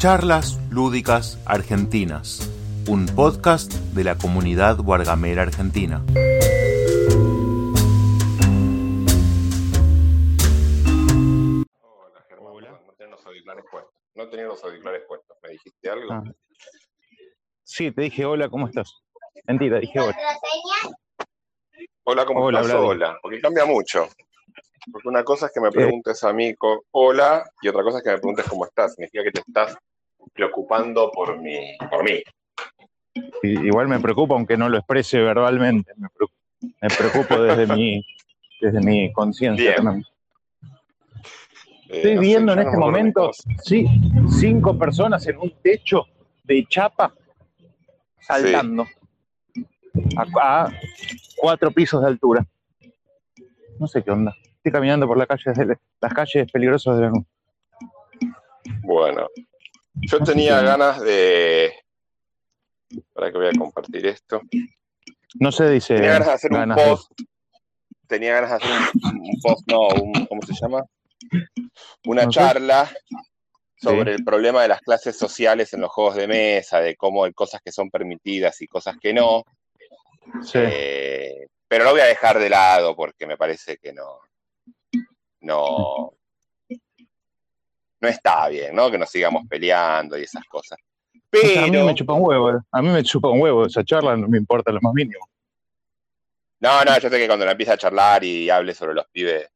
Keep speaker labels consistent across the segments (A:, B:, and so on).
A: Charlas Lúdicas Argentinas, un podcast de la comunidad Wargamera Argentina.
B: Hola, Germán. perdón, No tenía los auriculares puestos. No tenía los auriculares puestos. ¿Me dijiste algo?
C: Ah. Sí, te dije hola, ¿cómo estás? Mentira, dije hola.
B: Hola, ¿cómo
C: Hola,
B: estás? Hola. Porque cambia mucho. Porque una cosa es que me preguntes a mí hola y otra cosa es que me preguntes cómo estás. Significa que te estás preocupando por mí. Por mí.
C: Igual me preocupa, aunque no lo exprese verbalmente. Me preocupo, me preocupo desde mi, desde mi conciencia.
B: Eh,
C: Estoy viendo en este momento sí, cinco personas en un techo de chapa saltando a, a cuatro pisos de altura. No sé qué onda. Estoy caminando por la calle las calles peligrosas de Lanús.
B: Bueno, yo tenía ganas de. Para que voy a compartir esto.
C: No se dice
B: Tenía ganas de hacer un
C: de-
B: post. Tenía ganas de hacer un, un post, no, un, ¿cómo se llama? Una
C: No sé.
B: charla sobre el problema de las clases sociales en los juegos de mesa, de cómo hay cosas que son permitidas y cosas que no.
C: Sí.
B: Eh, pero lo voy a dejar de lado porque me parece que no. No. No está bien, ¿no? Que nos sigamos peleando y esas cosas.
C: a mí
B: Pero.
C: me chupa un huevo, eh. a mí me chupa un huevo esa charla, no me importa lo más mínimo.
B: No, no, yo sé que cuando la empieza a charlar y hable sobre los pibes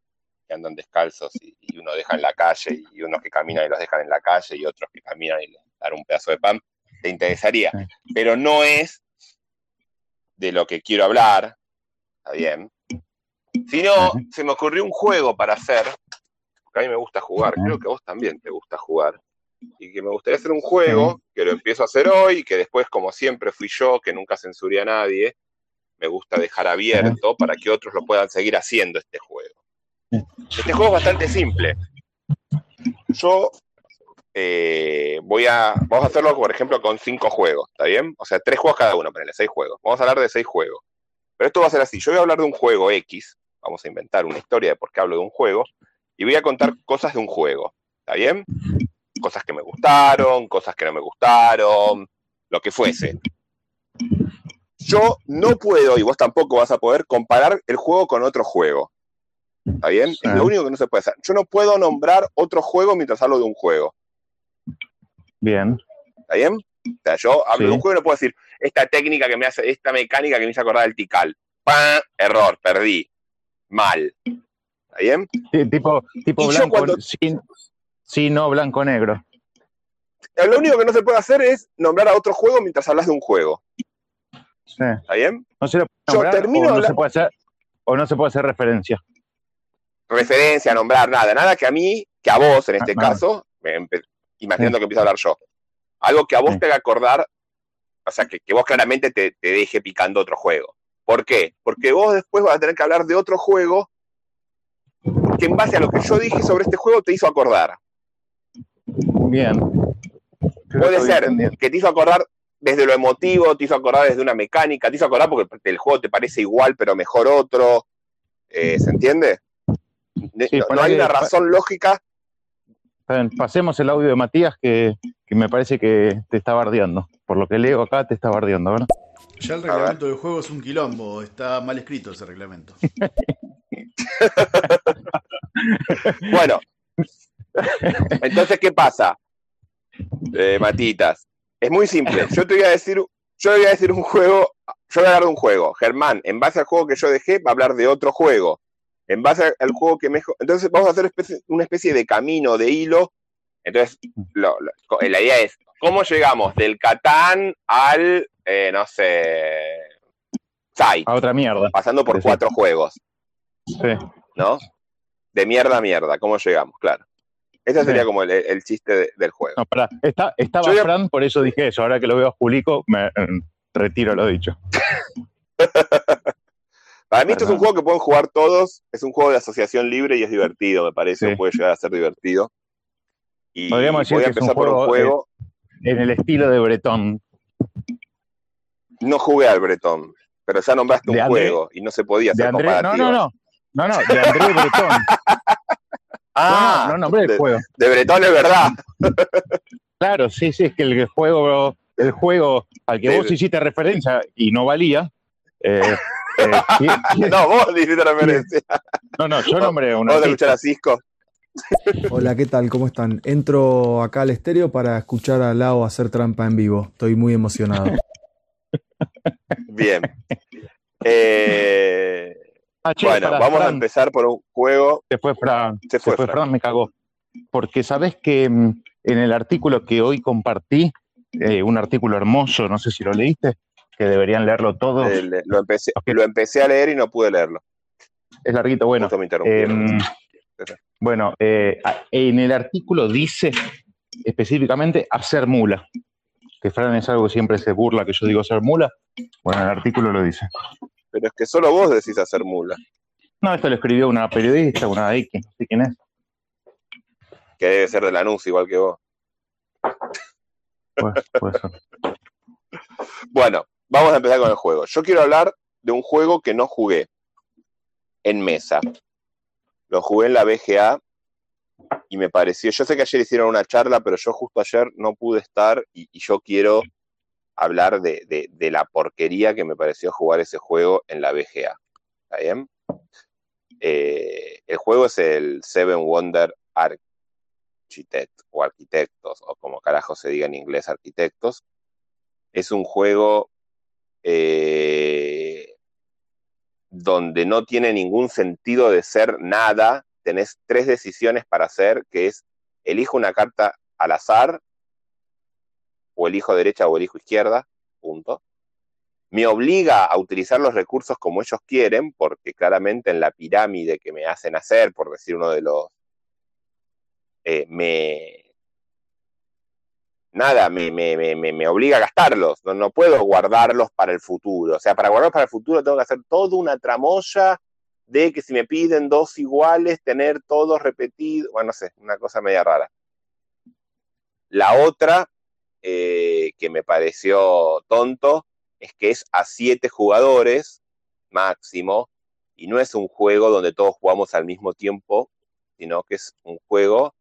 B: que andan descalzos y, y uno deja en la calle y unos que caminan y los dejan en la calle y otros que caminan y les dan un pedazo de pan, te interesaría.
C: Sí.
B: Pero no es de lo que quiero hablar, está bien. Sino, se me ocurrió un juego para hacer, a mí me gusta jugar, creo que a vos también te gusta jugar, y que me gustaría hacer un juego que lo empiezo a hacer hoy, que después, como siempre fui yo, que nunca censuré a nadie, me gusta dejar abierto para que otros lo puedan seguir haciendo este juego. Este juego es bastante simple. Yo eh, voy a. Vamos a hacerlo, por ejemplo, con cinco juegos, ¿está bien? O sea, tres juegos cada uno, ponele, seis juegos. Vamos a hablar de seis juegos. Pero esto va a ser así. Yo voy a hablar de un juego X, vamos a inventar una historia de por qué hablo de un juego, y voy a contar cosas de un juego, ¿está bien? Cosas que me gustaron, cosas que no me gustaron, lo que fuese. Yo no puedo, y vos tampoco vas a poder, comparar el juego con otro juego. ¿Está bien? Es lo único que no se puede hacer. Yo no puedo nombrar otro juego mientras hablo de un juego.
C: Bien,
B: ¿Está bien? O sea, yo hablo
C: Sí.
B: de un juego y no puedo decir esta técnica que me hace, esta mecánica que me hizo acordar del Tikal. ¡Pam! Error, perdí. Mal. ¿Está bien?
C: Sí, tipo, tipo
B: yo
C: blanco,
B: cuando-
C: sí, sí, no blanco negro.
B: Eh, Lo único que no se puede hacer es nombrar a otro juego mientras hablas de un juego.
C: Sí.
B: ¿Está bien?
C: No se lo puede
B: Yo
C: nombrar
B: termino
C: o no se puede hacer o no se puede hacer referencia.
B: Referencia, nombrar, nada. Nada que a mí, que a vos en este
C: Ah, nada.
B: caso, empe- imaginando que empiezo a hablar yo. Algo que a vos te haga acordar, o sea, que, que vos claramente te, te deje picando otro juego. ¿Por qué? Porque vos después vas a tener que hablar de otro juego que en base a lo que yo dije sobre este juego te hizo acordar.
C: Bien.
B: Puede ser que te hizo acordar desde lo emotivo, te hizo acordar desde una mecánica, te hizo acordar porque el juego te parece igual pero mejor otro. Eh, ¿Se entiende?
C: Sí,
B: no, hay una razón lógica.
C: Pasemos el audio de Matías que, que me parece que te está bardeando. Por lo que leo acá te está bardeando, ¿verdad?
D: Ya el reglamento del juego es un quilombo, está mal escrito ese reglamento.
B: Bueno, entonces, ¿qué pasa? Eh, Matitas, es muy simple. Yo te voy a decir, yo voy a decir un juego, yo voy a hablar de un juego. Germán, en base al juego que yo dejé, va a hablar de otro juego. En base al juego que mejor. Entonces, vamos a hacer especie- una especie de camino, de hilo. Entonces, lo- lo- co- la idea es, ¿cómo llegamos del Catán al, eh, no sé, Sai,
C: A otra mierda.
B: pasando por
C: Sí.
B: cuatro juegos?
C: Sí.
B: ¿no? De mierda a mierda, ¿cómo llegamos? Claro. Ese
C: Sí.
B: sería como el, el chiste de- del juego.
C: No, pará. Está, estaba
B: Yo
C: Fran, por eso dije eso. Ahora que lo veo a Julico, me eh, retiro lo dicho.
B: Para mí esto es un juego que pueden jugar todos, es un juego de asociación libre y es divertido, me parece,
C: Sí.
B: puede llegar a ser divertido. Y
C: Podríamos decir que es un
B: por un
C: juego,
B: juego,
C: En el estilo de Bretón.
B: No jugué al Bretón, pero ya nombraste un
C: André-
B: juego y no se podía hacer
C: André. No, no, no. No, no, de André Bretón.
B: Ah,
C: no, no, no nombré el
B: de,
C: juego.
B: de Bretón es verdad.
C: Claro, sí, sí, es que el juego, el juego al que vos hiciste referencia y no valía. eh, eh.
B: No, vos dijiste referencia.
C: no, no, yo nombré una.
B: Vos de escuchar a Cisco.
E: Hola, ¿qué tal? ¿Cómo están? Entro acá al estéreo para escuchar a Lao hacer trampa en vivo. Estoy muy emocionado.
B: Bien. Eh,
C: Ah, che,
B: bueno, vamos a empezar por un juego.
C: Se fue Fran.
B: Se
C: Se
B: fue,
C: fue
B: Fran.
C: Fran, me cagó. Porque sabes que mm, en el artículo que hoy compartí, eh, un artículo hermoso, no sé si lo leíste, que deberían leerlo todos.
B: Eh, lo, empecé, lo empecé a leer y no pude leerlo.
C: es larguito, bueno.
B: Me.
C: Em, bueno, en el artículo dice específicamente hacer mula. Que Fran es algo que siempre se burla que yo digo hacer mula. Bueno, el artículo lo dice.
B: Pero es que solo vos decís hacer mula.
C: No, esto lo escribió una periodista, una X, no sé quién es.
B: Que debe ser de Lanús igual que vos.
C: Pues, puede ser.
B: Bueno, vamos a empezar con el juego. Yo quiero hablar de un juego que no jugué en mesa. Lo jugué en la BGA y me pareció. Yo sé que ayer hicieron una charla, pero yo justo ayer no pude estar y, yo quiero hablar de, de- de la porquería que me pareció jugar ese juego en la BGA. ¿Está bien? Eh, el juego es el Seven Wonder Architect o Arquitectos, o como carajo se diga en inglés, Arquitectos. Es un juego eh, donde no tiene ningún sentido de ser nada. Tenés tres decisiones para hacer, que es elijo una carta al azar, o elijo derecha o elijo izquierda, punto. Me obliga a utilizar los recursos como ellos quieren, porque claramente en la pirámide que me hacen hacer, por decir uno de los, eh, me, nada, me, me, me, me, obliga a gastarlos. No, no puedo guardarlos para el futuro. O sea, para guardarlos para el futuro tengo que hacer toda una tramoya de que si me piden dos iguales, tener todos repetidos. Bueno, no sé, una cosa media rara. La otra, eh, que me pareció tonto, es que es a siete jugadores máximo y no es un juego donde todos jugamos al mismo tiempo, sino que es un juego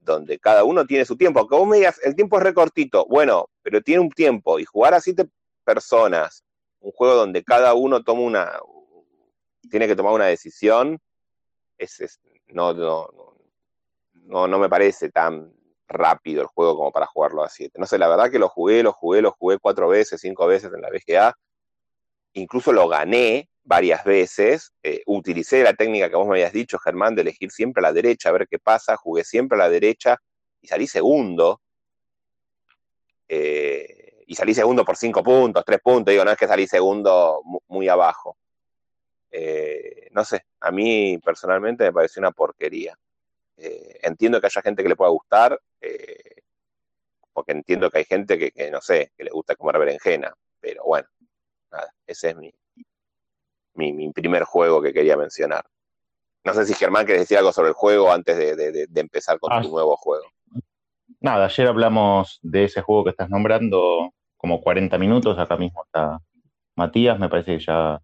B: donde cada uno tiene su tiempo. Aunque me digas, el tiempo es recortito, bueno, pero tiene un tiempo. Y jugar a siete personas, un juego donde cada uno toma una, tiene que tomar una decisión, es, no, no, no, no, me parece tan rápido el juego como para jugarlo a siete. No sé, la verdad que lo jugué, lo jugué, lo jugué cuatro veces, cinco veces en la BGA. Incluso lo gané varias veces. Eh, utilicé la técnica que vos me habías dicho, Germán, de elegir siempre a la derecha, a ver qué pasa. Jugué siempre a la derecha y salí segundo. Eh, y salí segundo por cinco puntos, tres puntos. Digo, no es que salí segundo mu- muy abajo. Eh, no sé, a mí personalmente me pareció una porquería. Eh, entiendo que haya gente que le pueda gustar, eh, porque entiendo que hay gente que, que, no sé, que le gusta comer berenjena, pero bueno, nada, ese es mi, mi, mi primer juego que quería mencionar. No sé si Germán querés decir algo sobre el juego antes de, de- de- de empezar con
C: Ah,
B: tu nuevo juego.
C: Nada, ayer hablamos de ese juego que estás nombrando como 40 minutos. Acá mismo está Matías, me parece que ya.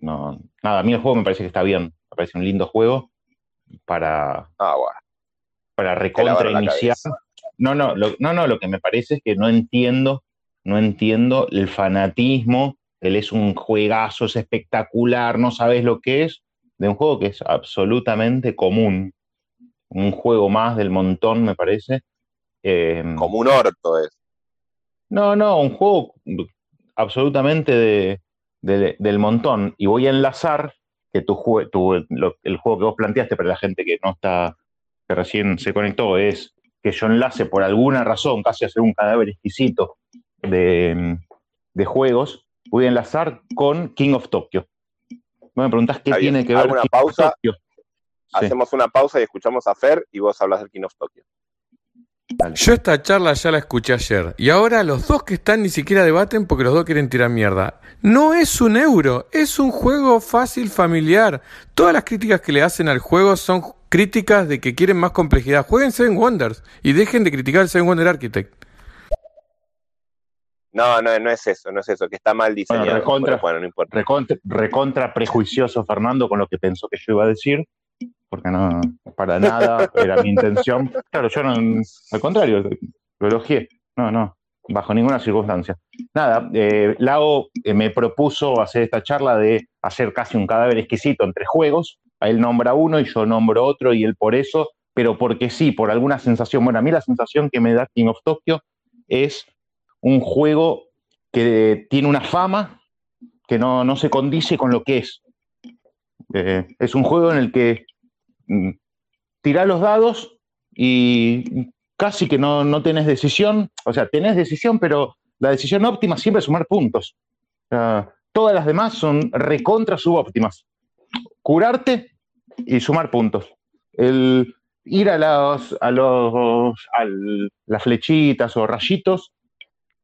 C: No, nada, a mí el juego me parece que está bien. Me parece un lindo juego para,
B: Ah, bueno.
C: para recontra iniciar. No, no, lo, no, no, lo que me parece es que no entiendo, no entiendo el fanatismo. Él es un juegazo, es espectacular, no sabes lo que es, de un juego que es absolutamente común. Un juego más del montón, me parece. Eh,
B: Como un orto es.
C: no, no, un juego absolutamente de- de- del montón. Y voy a enlazar que tu, jue- tu- lo- el juego que vos planteaste para la gente que no está, que recién se conectó, es que yo enlace por alguna razón, casi hacer un cadáver exquisito de, de juegos, voy a enlazar con King of Tokyo. Vos me preguntás qué tiene que ver
B: una
C: King
B: pausa.
C: of Tokyo. Sí,
B: Hacemos una pausa y escuchamos a Fer y vos hablas del King of Tokyo.
C: Dale.
F: Yo esta charla ya la escuché ayer y ahora los dos que están ni siquiera debaten porque los dos quieren tirar mierda. No es un euro, es un juego fácil, familiar. Todas las críticas que le hacen al juego son críticas de que quieren más complejidad. Jueguen Seven Wonders y dejen de criticar el Seven Wonder Architect.
B: No, no, no es eso, no es eso, que está mal diseñado.
C: recontra.
B: bueno, no importa.
C: recontra, recontra prejuicioso Fernando con lo que pensó que yo iba a decir, porque no, para nada era mi intención. Claro, yo no, al contrario, lo elogié. No, no, bajo ninguna circunstancia. Nada, eh, Lao eh, me propuso hacer esta charla de hacer casi un cadáver exquisito entre juegos. A él nombra uno y yo nombro otro y él por eso, pero porque sí, por alguna sensación. Bueno, a mí la sensación que me da King of Tokyo es un juego que tiene una fama que no, no se condice con lo que es. Eh, es un juego en el que tirás los dados y casi que no, no tenés decisión, o sea, tenés decisión, pero la decisión óptima siempre es sumar puntos. todas las demás son recontra subóptimas. Curarte y sumar puntos. El ir a, los, a, los, a las flechitas o rayitos,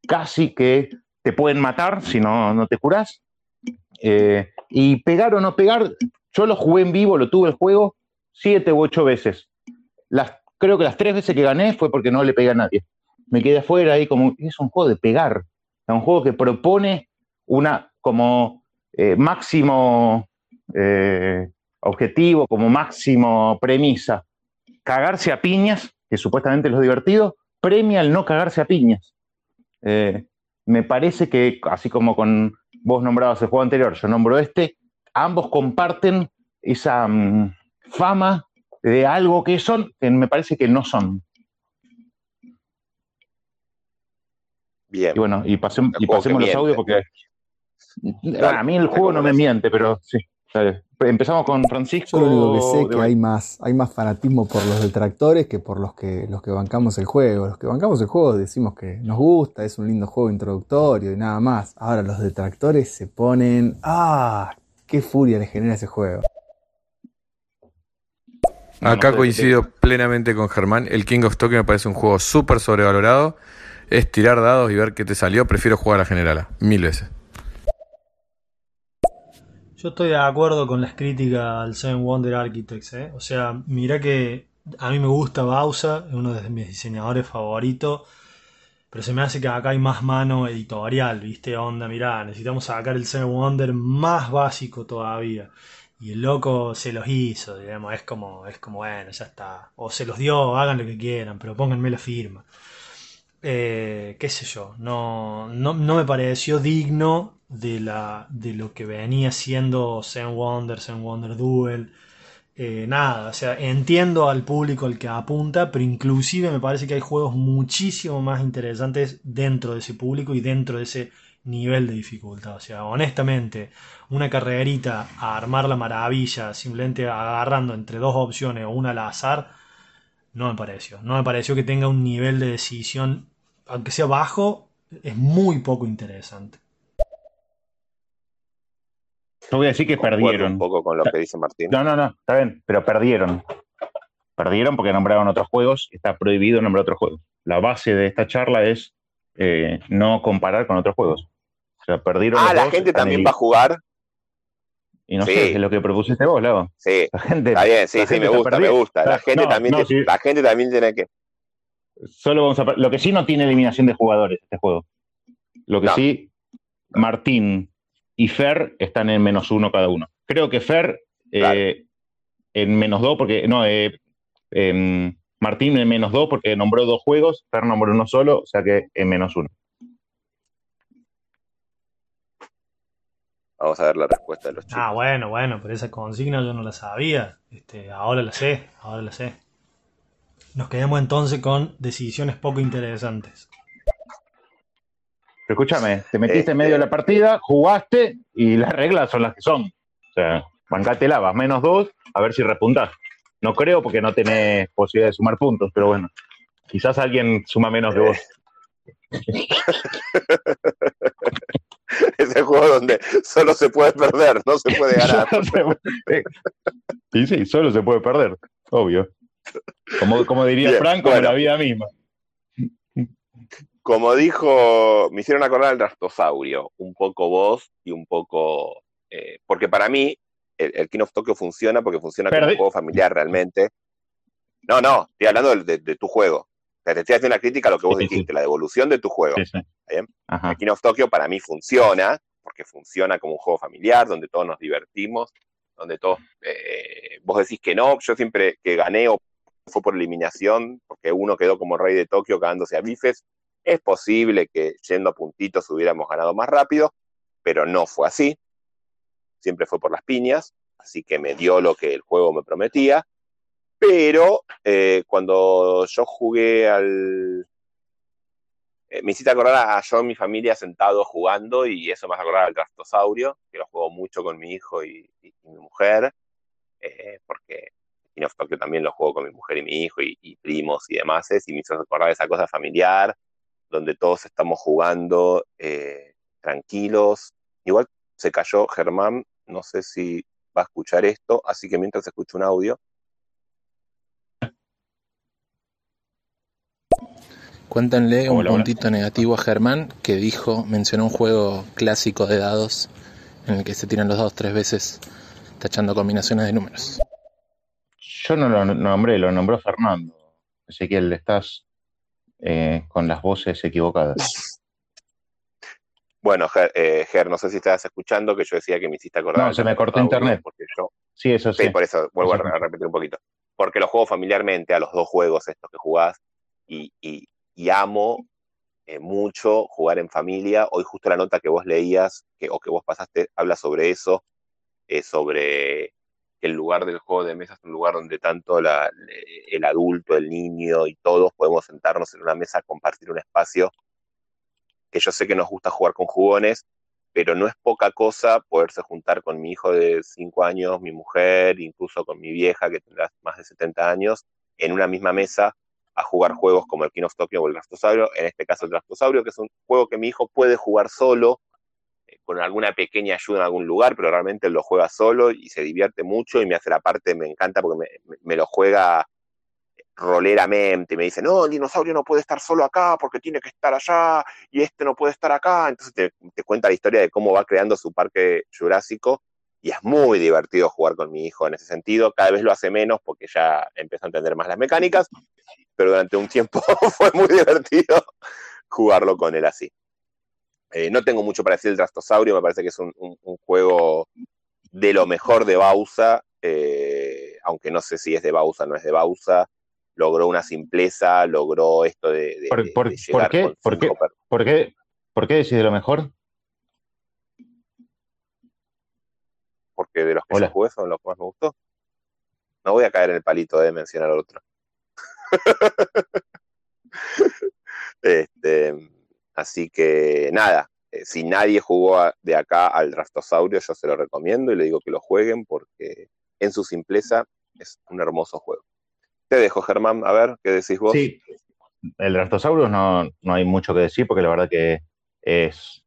C: casi que te pueden matar si no, no te curas. Eh, y pegar o no pegar, yo lo jugué en vivo, lo tuve el juego siete u ocho veces. Las creo que las tres veces que gané fue porque no le pegué a nadie. Me quedé afuera ahí como, es un juego de pegar, es un juego que propone una como eh, máximo eh, objetivo, como máximo premisa, cagarse a piñas, que supuestamente es lo divertido, premia el no cagarse a piñas. Eh, me parece que, así como con vos nombrabas el juego anterior, yo nombro este, ambos comparten esa mm, fama de algo que son, que me parece que no son.
B: Bien.
C: Y bueno, y, pasemos los audios porque a mí el juego no me miente, pero sí. Empezamos con Francisco.
E: Yo lo que sé que hay más, hay más fanatismo por los detractores que por los que, los que bancamos el juego. Los que bancamos el juego decimos que nos gusta, es un lindo juego introductorio y nada más. Ahora los detractores se ponen, ¡ah! ¡Qué furia le genera ese juego!
F: Acá coincido plenamente con Germán. El King of Tokyo me parece un juego súper sobrevalorado. Es tirar dados y ver qué te salió. Prefiero jugar a la generala, mil veces.
G: Yo estoy de acuerdo con las críticas al Seven Wonder Architects. ¿eh? O sea, mira que a mí me gusta Bausa, es uno de mis diseñadores favoritos. Pero se me hace que acá hay más mano editorial, ¿viste? Onda, mirá, necesitamos sacar el Seven Wonder más básico todavía. Y el loco se los hizo, digamos, es como, es como, bueno, ya está. O se los dio, hagan lo que quieran, pero pónganme la firma. Eh, qué sé yo, no, no, me pareció digno de, la, de lo que venía siendo Zen Wonder, Zen Wonder Duel. Eh, nada, o sea, entiendo al público al que apunta, pero inclusive me parece que hay juegos muchísimo más interesantes dentro de ese público y dentro de ese nivel de dificultad. O sea, honestamente, una carrerita a armar la maravilla, simplemente agarrando entre dos opciones o una al azar, no me pareció. No me pareció que tenga un nivel de decisión, aunque sea bajo, es muy poco interesante.
C: Yo voy a decir que perdieron.
B: Un poco con lo que dice Martín.
C: No, no, no, está bien, pero perdieron. Perdieron porque nombraron otros juegos, está prohibido nombrar otros juegos. La base de esta charla es eh, no comparar con otros juegos. O sea, perdieron.
B: Ah, la gente también va a jugar.
C: Y no sé, es lo que propusiste vos, Lago.
B: Sí, la gente, está bien, sí, sí, me gusta, me gusta. La gente, también, la gente también tiene que.
C: Solo vamos a. Lo que sí no tiene eliminación de jugadores este juego. Lo que sí, Martín y Fer están en menos uno cada uno. Creo que Fer eh, en menos dos, porque. No, eh, Martín en menos dos porque nombró dos juegos, Fer nombró uno solo, o sea que en menos uno.
B: Vamos a ver la respuesta de los chicos.
G: Ah, bueno, bueno, pero esa consigna yo no la sabía. Este, ahora la sé, ahora la sé. Nos quedamos entonces con decisiones poco interesantes.
C: Pero escúchame, te metiste en medio de la este- partida, jugaste y las reglas son las que son. O sea, bancate vas menos dos, a ver si repuntás. No creo porque no tenés posibilidad de sumar puntos, pero bueno, quizás alguien suma menos que vos.
B: Ese juego donde solo se puede perder, no se puede ganar.
C: sí, sí, solo se puede perder, obvio. Como, como diría Franco, en la vida misma.
B: Como dijo, me hicieron acordar al Rastosaurio, un poco vos y un poco. Eh, porque para mí, el, King of Tokyo funciona porque funciona como un juego familiar realmente. No, no, estoy hablando de tu juego te estoy haciendo una crítica a lo que vos dijiste, la devolución de tu juego. ¿Bien? El King of Tokyo para mí funciona, porque funciona como un juego familiar, donde todos nos divertimos, donde todos, eh, vos decís que no, yo siempre que gané o fue por eliminación, porque uno quedó como rey de Tokio cagándose a bifes. Es posible que yendo a puntitos hubiéramos ganado más rápido, pero no fue así. Siempre fue por las piñas, así que me dio lo que el juego me prometía. Pero eh, cuando yo jugué al, eh, me hiciste acordar a yo y mi familia sentados jugando y eso me hace acordar al Trastosaurio, que lo juego mucho con mi hijo y, mi mujer, eh, porque King of Tokyo también lo juego con mi mujer y mi hijo y, primos y demás, y me hizo recordar esa cosa familiar, donde todos estamos jugando tranquilos. Igual se cayó Germán, no sé si va a escuchar esto, así que mientras escucho un audio,
H: Cuéntenle un puntito negativo a Germán que dijo, mencionó un juego clásico de dados en el que se tiran los dados tres veces tachando combinaciones de números.
C: Yo no lo nombré, lo nombró Fernando. Ezequiel, estás eh, con las voces equivocadas.
B: Bueno, eh, Ger, no sé si estás escuchando que yo decía que me hiciste acordar.
C: No, se me cortó internet.
B: Porque yo...
C: Sí, eso sí.
B: Sí, por eso vuelvo a repetir un poquito. Porque lo juego familiarmente a los dos juegos estos que jugás y, y amo eh, mucho jugar en familia. Hoy justo la nota que vos leías que, o que vos pasaste habla sobre eso, eh, sobre que el lugar del juego de mesa es un lugar donde tanto la, el adulto, el niño y todos podemos sentarnos en una mesa compartir un espacio que yo sé que nos gusta jugar con jugones, pero no es poca cosa poderse juntar con mi hijo de 5 años, mi mujer, incluso con mi vieja que tendrá más de 70 años, en una misma mesa a jugar juegos como el King of Tokyo o el Drastosaurio, en este caso el Drastosaurio, que es un juego que mi hijo puede jugar solo, eh, con alguna pequeña ayuda en algún lugar, pero realmente lo juega solo y se divierte mucho y me hace la parte, me encanta porque me, lo juega roleramente, me dice, no, el dinosaurio no puede estar solo acá porque tiene que estar allá y este no puede estar acá, entonces te, te cuenta la historia de cómo va creando su parque jurásico y es muy divertido jugar con mi hijo en ese sentido. Cada vez lo hace menos porque ya empezó a entender más las mecánicas, pero durante un tiempo fue muy divertido jugarlo con él así. Eh, no tengo mucho para decir del Drastosaurio, me parece que es un, juego de lo mejor de Bausa, eh, aunque no sé si es de Bausa o no es de Bausa. Logró una simpleza, logró esto de,
C: ¿Por, qué? ¿Por, qué? ¿Por, qué? ¿Por qué decís de lo mejor?
B: porque de los que jugué son los que más me gustó. No voy a caer en el palito de mencionar otro. este, así que nada, eh, si nadie jugó de acá al Rastosaurio, yo se lo recomiendo y le digo que lo jueguen porque en su simpleza es un hermoso juego. Te dejo, Germán, a ver, ¿qué decís vos?
C: Sí, el Rastosaurio no, no hay mucho que decir porque la verdad que es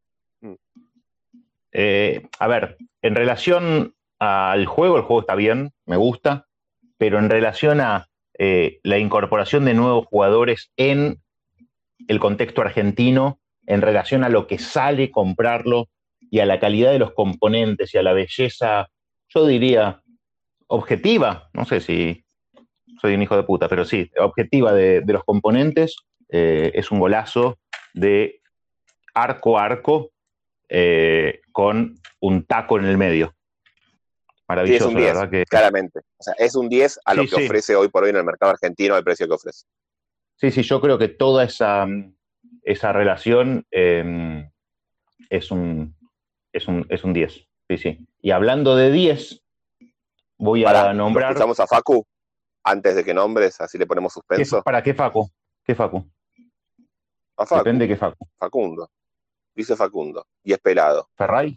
C: eh, a ver, en relación al juego, el juego está bien, me gusta, pero en relación a eh, la incorporación de nuevos jugadores en el contexto argentino, en relación a lo que sale comprarlo y a la calidad de los componentes y a la belleza, yo diría, objetiva, no sé si soy un hijo de puta, pero sí, objetiva de, los componentes, eh, es un golazo de arco a arco eh, con un taco en el medio.
B: Maravilloso, es un 10, que... claramente. O sea, es un 10 a lo que ofrece hoy por hoy en el mercado argentino, el precio que ofrece.
C: Sí, sí, yo creo que toda esa, esa relación em, es, un, es, un, es un 10. Sí, sí. Y hablando de 10, voy a nombrar.
B: ¿Escuchamos a Facu? Antes de que nombres, así le ponemos suspenso.
C: ¿Para qué Facu? ¿Qué Facu?
B: A Facu.
C: Depende de qué Facu.
B: Facundo dice Facundo, y es pelado.
C: ¿Ferray?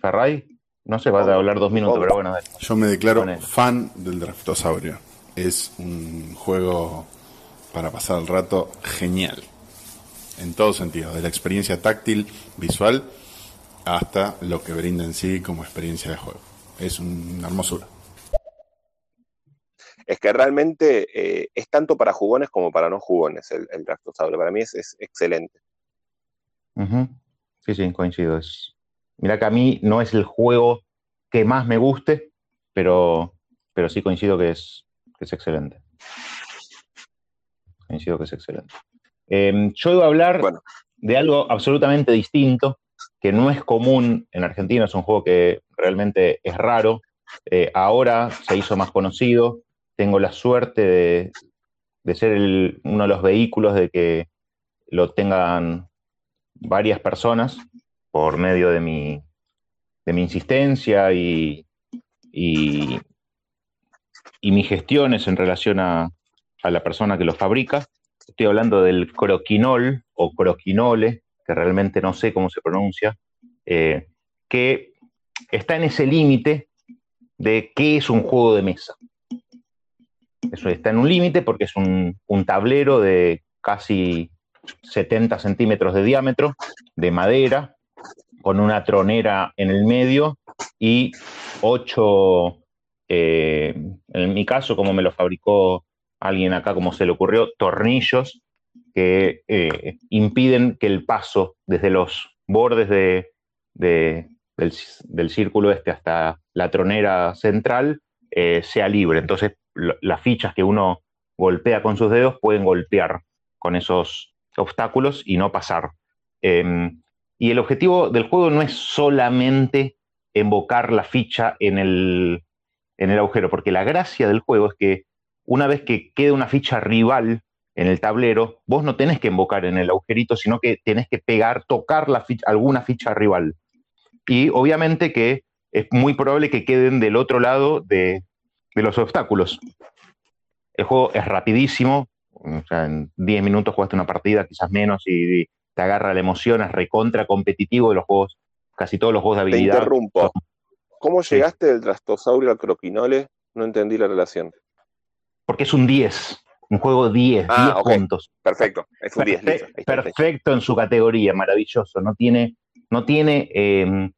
C: ¿Ferray? No se va a hablar dos minutos, pero bueno.
I: Yo me declaro fan del Draftosaurio. Es un juego para pasar el rato genial. En todo sentido, de la experiencia táctil, visual, hasta lo que brinda en sí como experiencia de juego. Es una hermosura.
B: Es que realmente eh, es tanto para jugones como para no jugones el, el Draftosaurio. Para mí es, excelente.
C: Sí, sí, coincido. Es... Mira que a mí no es el juego que más me guste, pero, pero sí coincido que es, es excelente. Coincido que es excelente. Em, yo iba a hablar de algo absolutamente distinto, que no es común en Argentina, es un juego que realmente es raro. Eh, ahora se hizo más conocido. Tengo la suerte de, de ser uno de los vehículos de que lo tengan varias personas por medio de mi, de mi insistencia y, y, mis gestiones en relación a, la persona que lo fabrica. Estoy hablando del croquinol o croquinole, que realmente no sé cómo se pronuncia, eh, que está en ese límite de qué es un juego de mesa. Eso está en un límite porque es un, tablero de casi 70 centímetros de diámetro, de madera, con una tronera en el medio y ocho, eh, en mi caso, como me lo fabricó alguien acá, como se le ocurrió, tornillos que eh, impiden que el paso desde los bordes de, del, círculo este hasta la tronera central eh, sea libre. Entonces las fichas que uno golpea con sus dedos pueden golpear con esos obstáculos y no pasar. Em, y el objetivo del juego no es solamente invocar la ficha en el, en el agujero, porque la gracia del juego es que una vez que quede una ficha rival en el tablero, vos no tenés que invocar en el agujerito, sino que tenés que pegar, tocar ficha, alguna ficha rival. Y obviamente que es muy probable que queden del otro lado de, de los obstáculos. El juego es rapidísimo, o sea, en 10 minutos jugaste una partida, quizás menos, y, te agarra la emoción, es recontra competitivo de los juegos, casi todos los juegos de habilidad.
B: Te interrumpo. ¿Cómo llegaste del trastosaurio al croquinole? No entendí la relación.
C: Porque es un 10, un juego 10, 10 ah, puntos.
B: Perfecto, es un 10.
C: Perfecto, en su categoría, maravilloso. No tiene, no tiene em,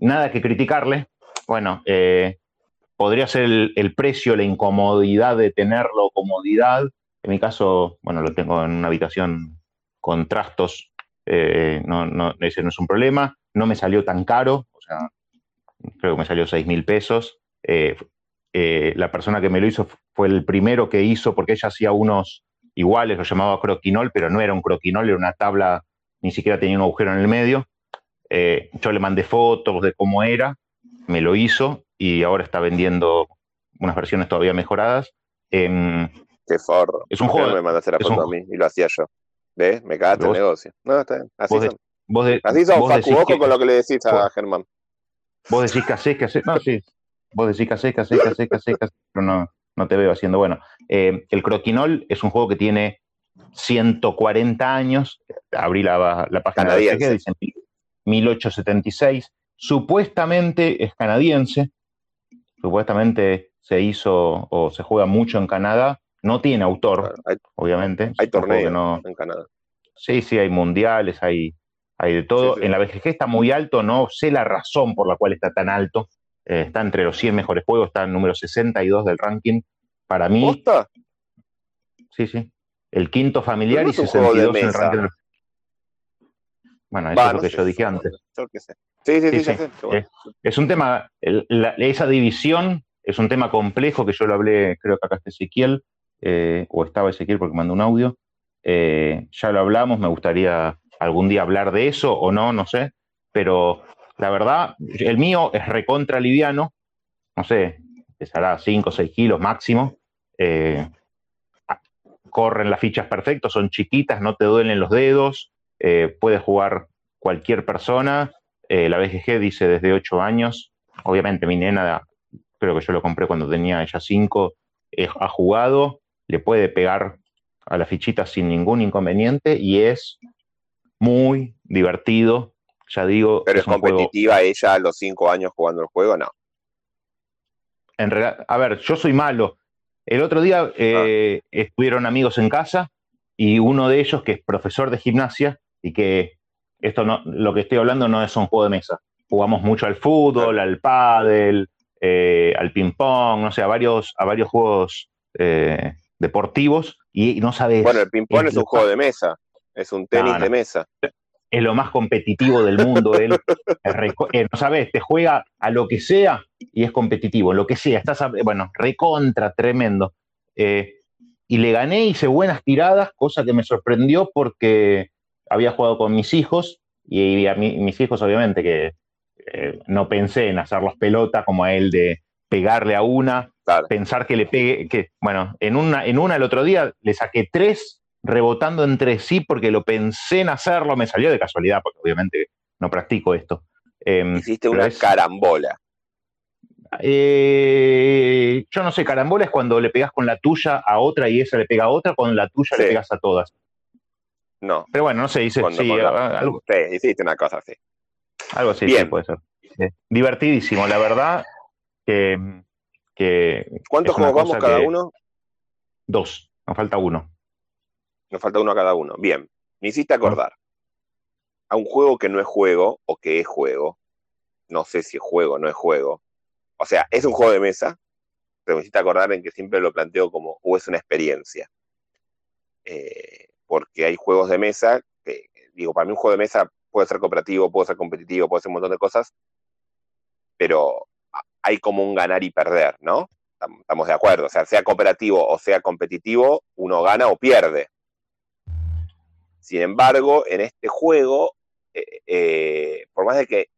C: nada que criticarle. Bueno, eh, podría ser el, precio, la incomodidad de tenerlo, comodidad. En mi caso, bueno, lo tengo en una habitación con trastos, eh, no, no, ese no es un problema. No me salió tan caro, o sea, creo que me salió 6 mil pesos. Eh, eh, la persona que me lo hizo fue el primero que hizo, porque ella hacía unos iguales, lo llamaba croquinol, pero no era un croquinol, era una tabla, ni siquiera tenía un agujero en el medio. yo le mandé fotos de cómo era, me lo hizo y ahora está vendiendo unas versiones todavía mejoradas.
B: Qué forro.
C: Es un juego.
B: Me mandaste la foto a mí y lo hacía yo. ¿Ves? Me cagaste el negocio. No, está bien. Así son. Vos Así son, Facu, ojo con lo que le decís a Germán.
C: Vos decís que hacés, que hacés. No, sí. Vos decís que hacés, que hacés, que hacés, que hacés, pero no, no te veo haciendo bueno. Eh, el Croquinol es un juego que tiene 140 años. Abrí la, la página de que dice 1876. Supuestamente es canadiense supuestamente se hizo o se juega mucho en Canadá, no tiene autor, obviamente.
B: Hay torneos en Canadá.
C: Sí, sí, hay mundiales, hay, hay de todo. En la BGG está muy alto, no sé la razón por la cual está tan alto. Eh, está entre los 100 mejores juegos, está en número 62 del ranking. Para mí.
B: ¿Posta?
C: Sí, sí. El quinto familiar y 62 en el ranking. Bueno, eso es lo que yo dije antes.
B: Sí, sí, sí.
C: Es, un tema, esa división es un tema complejo que yo lo hablé, creo que acá está Ezequiel, eh, o estaba Ezequiel porque mandó un audio. Eh, ya lo hablamos, me gustaría algún día hablar de eso o no, no sé. Pero la verdad, el mío es recontra liviano, no sé, pesará 5 o 6 kilos máximo. Eh, corren las fichas perfectas, son chiquitas, no te duelen los dedos. Eh, puede jugar cualquier persona. La BGG dice desde 8 años. Obviamente mi nena, creo que yo lo compré cuando tenía ella 5, eh, ha jugado, le puede pegar a la fichita sin ningún inconveniente y es muy divertido. Ya digo.
B: Pero es, competitiva ella a los 5 años jugando el juego, no.
C: En a ver, yo soy malo. El otro día ah. estuvieron amigos en casa y uno de ellos, que es profesor de gimnasia, y que esto no, lo que estoy hablando no es un juego de mesa. Jugamos mucho al fútbol, al pádel, eh, al ping pong, no sé, a varios, a varios juegos eh, deportivos y no sabes.
B: Bueno, el ping pong es, un juego de mesa, es un tenis de mesa.
C: Es lo más competitivo del mundo. Él, eh, no sabes, te juega a lo que sea y es competitivo, lo que sea. Estás, bueno, recontra, tremendo. y le gané, hice buenas tiradas, cosa que me sorprendió porque había jugado con mis hijos y, a mis hijos obviamente que eh, no pensé en hacerlos pelota como a él de pegarle a una pensar que le pegue, que, bueno, en una, en una el otro día le saqué tres rebotando entre sí porque lo pensé en hacerlo, me salió de casualidad, porque obviamente no practico esto.
B: Em, Hiciste una carambola.
C: Eh, yo no sé, carambola es cuando le pegas con la tuya a otra y esa le pega a otra, con la tuya le pegas a todas.
B: No.
C: Pero bueno, no sé, dice, sí,
B: algo, hiciste una cosa así.
C: Algo así, Bien. puede ser. Divertidísimo, la verdad que...
B: ¿Cuántos juegos vamos cada uno?
C: Dos, nos falta uno.
B: Nos falta uno a cada uno. Bien, me hiciste acordar a un juego que no es juego o que es juego. No sé si es juego o no es juego. O sea, es un juego de mesa, pero me hiciste acordar en que siempre lo planteo como o es una experiencia. Eh, porque hay juegos de mesa que, digo, para mí un juego de mesa puede ser cooperativo, puede ser competitivo, puede ser un montón de cosas, pero hay como un ganar y perder, ¿no? Estamos de acuerdo. O sea, sea cooperativo o sea competitivo, uno gana o pierde. Sin embargo, en este juego, eh, eh, por más de que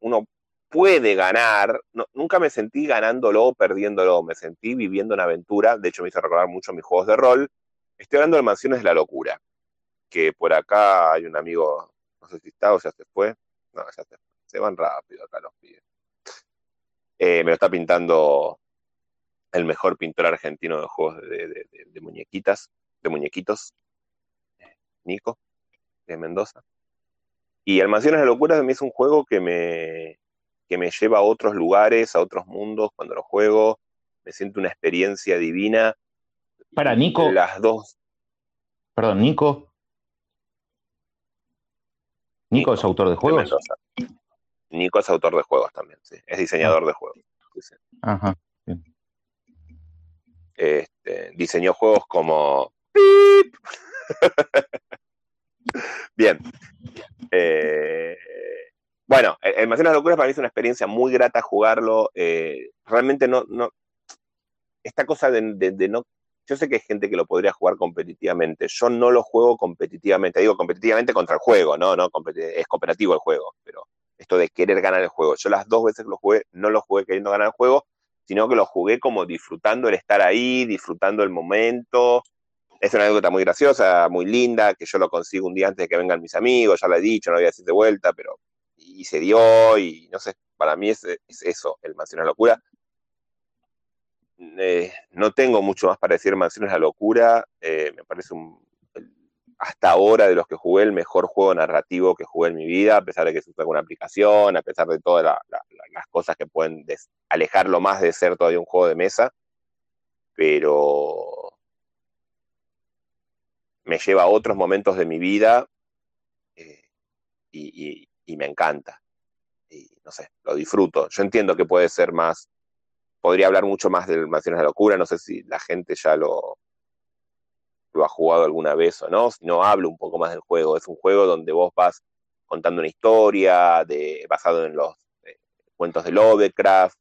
B: uno puede ganar, nunca me sentí ganándolo o perdiéndolo, me sentí viviendo una aventura, de hecho me hizo recordar mucho mis juegos de rol. Estoy hablando de Mansiones de la Locura, que por acá hay un amigo, no sé si está o ya se fue, no, ya se, se van rápido acá los pibes. Eh, me lo está pintando el mejor pintor argentino de juegos de muñequitas, de muñequitos, Nico, de Mendoza. Y Almacenes de Locuras a mí es un juego que me, que me lleva a otros lugares, a otros mundos. Cuando lo juego, me siento una experiencia divina.
C: Para Nico.
B: Las dos.
C: Perdón, Nico. Nico, es autor de juegos.
B: Nico es autor de juegos también, sí. Es diseñador de juegos.
C: Ajá.
B: Este, diseñó juegos como Bien. Eh, bueno, el de Locuras para mí es una experiencia muy grata jugarlo. Eh, realmente no, no. Esta cosa de, no. Yo sé que hay gente que lo podría jugar competitivamente. Yo no lo juego competitivamente. Digo competitivamente contra el juego, ¿no? no es cooperativo el juego. Pero esto de querer ganar el juego. Yo las dos veces que lo jugué, no lo jugué queriendo ganar el juego, sino que lo jugué como disfrutando el estar ahí, disfrutando el momento, es una anécdota muy graciosa, muy linda, que yo lo consigo un día antes de que vengan mis amigos, ya lo he dicho, no lo voy a decir de vuelta, pero y se dio, y no sé, para mí es, eso, el Mansión de la Locura. Eh, no tengo mucho más para decir Mansiones de la Locura, eh, me parece un, hasta ahora de los que jugué el mejor juego narrativo que jugué en mi vida, a pesar de que se una aplicación, a pesar de todas las cosas que pueden alejarlo más de ser todavía un juego de mesa, pero me lleva a otros momentos de mi vida eh, y, me encanta. Y no sé, lo disfruto. Yo entiendo que puede ser más, podría hablar mucho más del Mansiones de Locura, no sé si la gente ya lo, lo ha jugado alguna vez o no, si no hablo un poco más del juego. Es un juego donde vos vas contando una historia de, basado en los eh, cuentos de Lovecraft,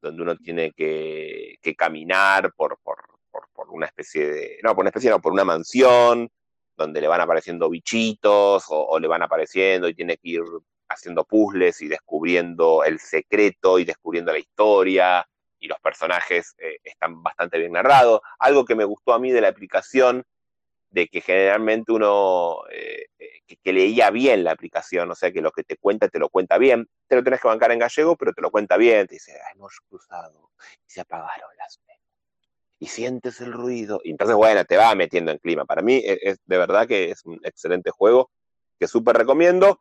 B: donde uno tiene que, que caminar por, por, por, una especie de, no, por una especie, no, por una mansión, donde le van apareciendo bichitos o, le van apareciendo y tiene que ir haciendo puzzles y descubriendo el secreto y descubriendo la historia y los personajes eh, están bastante bien narrados. Algo que me gustó a mí de la aplicación, de que generalmente uno eh, eh, que, leía bien la aplicación, o sea que lo que te cuenta te lo cuenta bien, te lo tenés que bancar en gallego, pero te lo cuenta bien, te dice, hemos cruzado y se apagaron las y sientes el ruido. Y entonces, bueno, te va metiendo en clima. Para mí e, es, de verdad que es un excelente juego que súper recomiendo.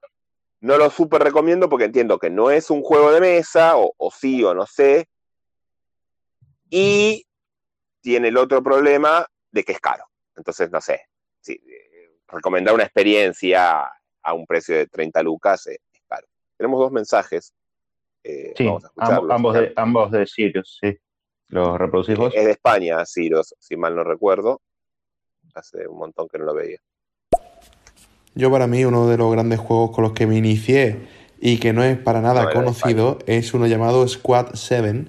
B: No lo súper recomiendo porque entiendo que no es un juego de mesa, o, sí o no sé. Y tiene el otro problema de que es caro. Entonces, no sé. Sí, eh, recomendar una experiencia a un precio de 30 lucas es, caro. Tenemos dos mensajes.
C: Eh, sí, ambos, de, ambos de Sirius, sí. ¿Lo reproducís vos?
B: Es de España, Ciros, si mal no recuerdo. Hace un montón que no lo veía.
J: Yo para mí uno de los grandes juegos con los que me inicié y que no es para nada conocido es uno llamado Squad 7,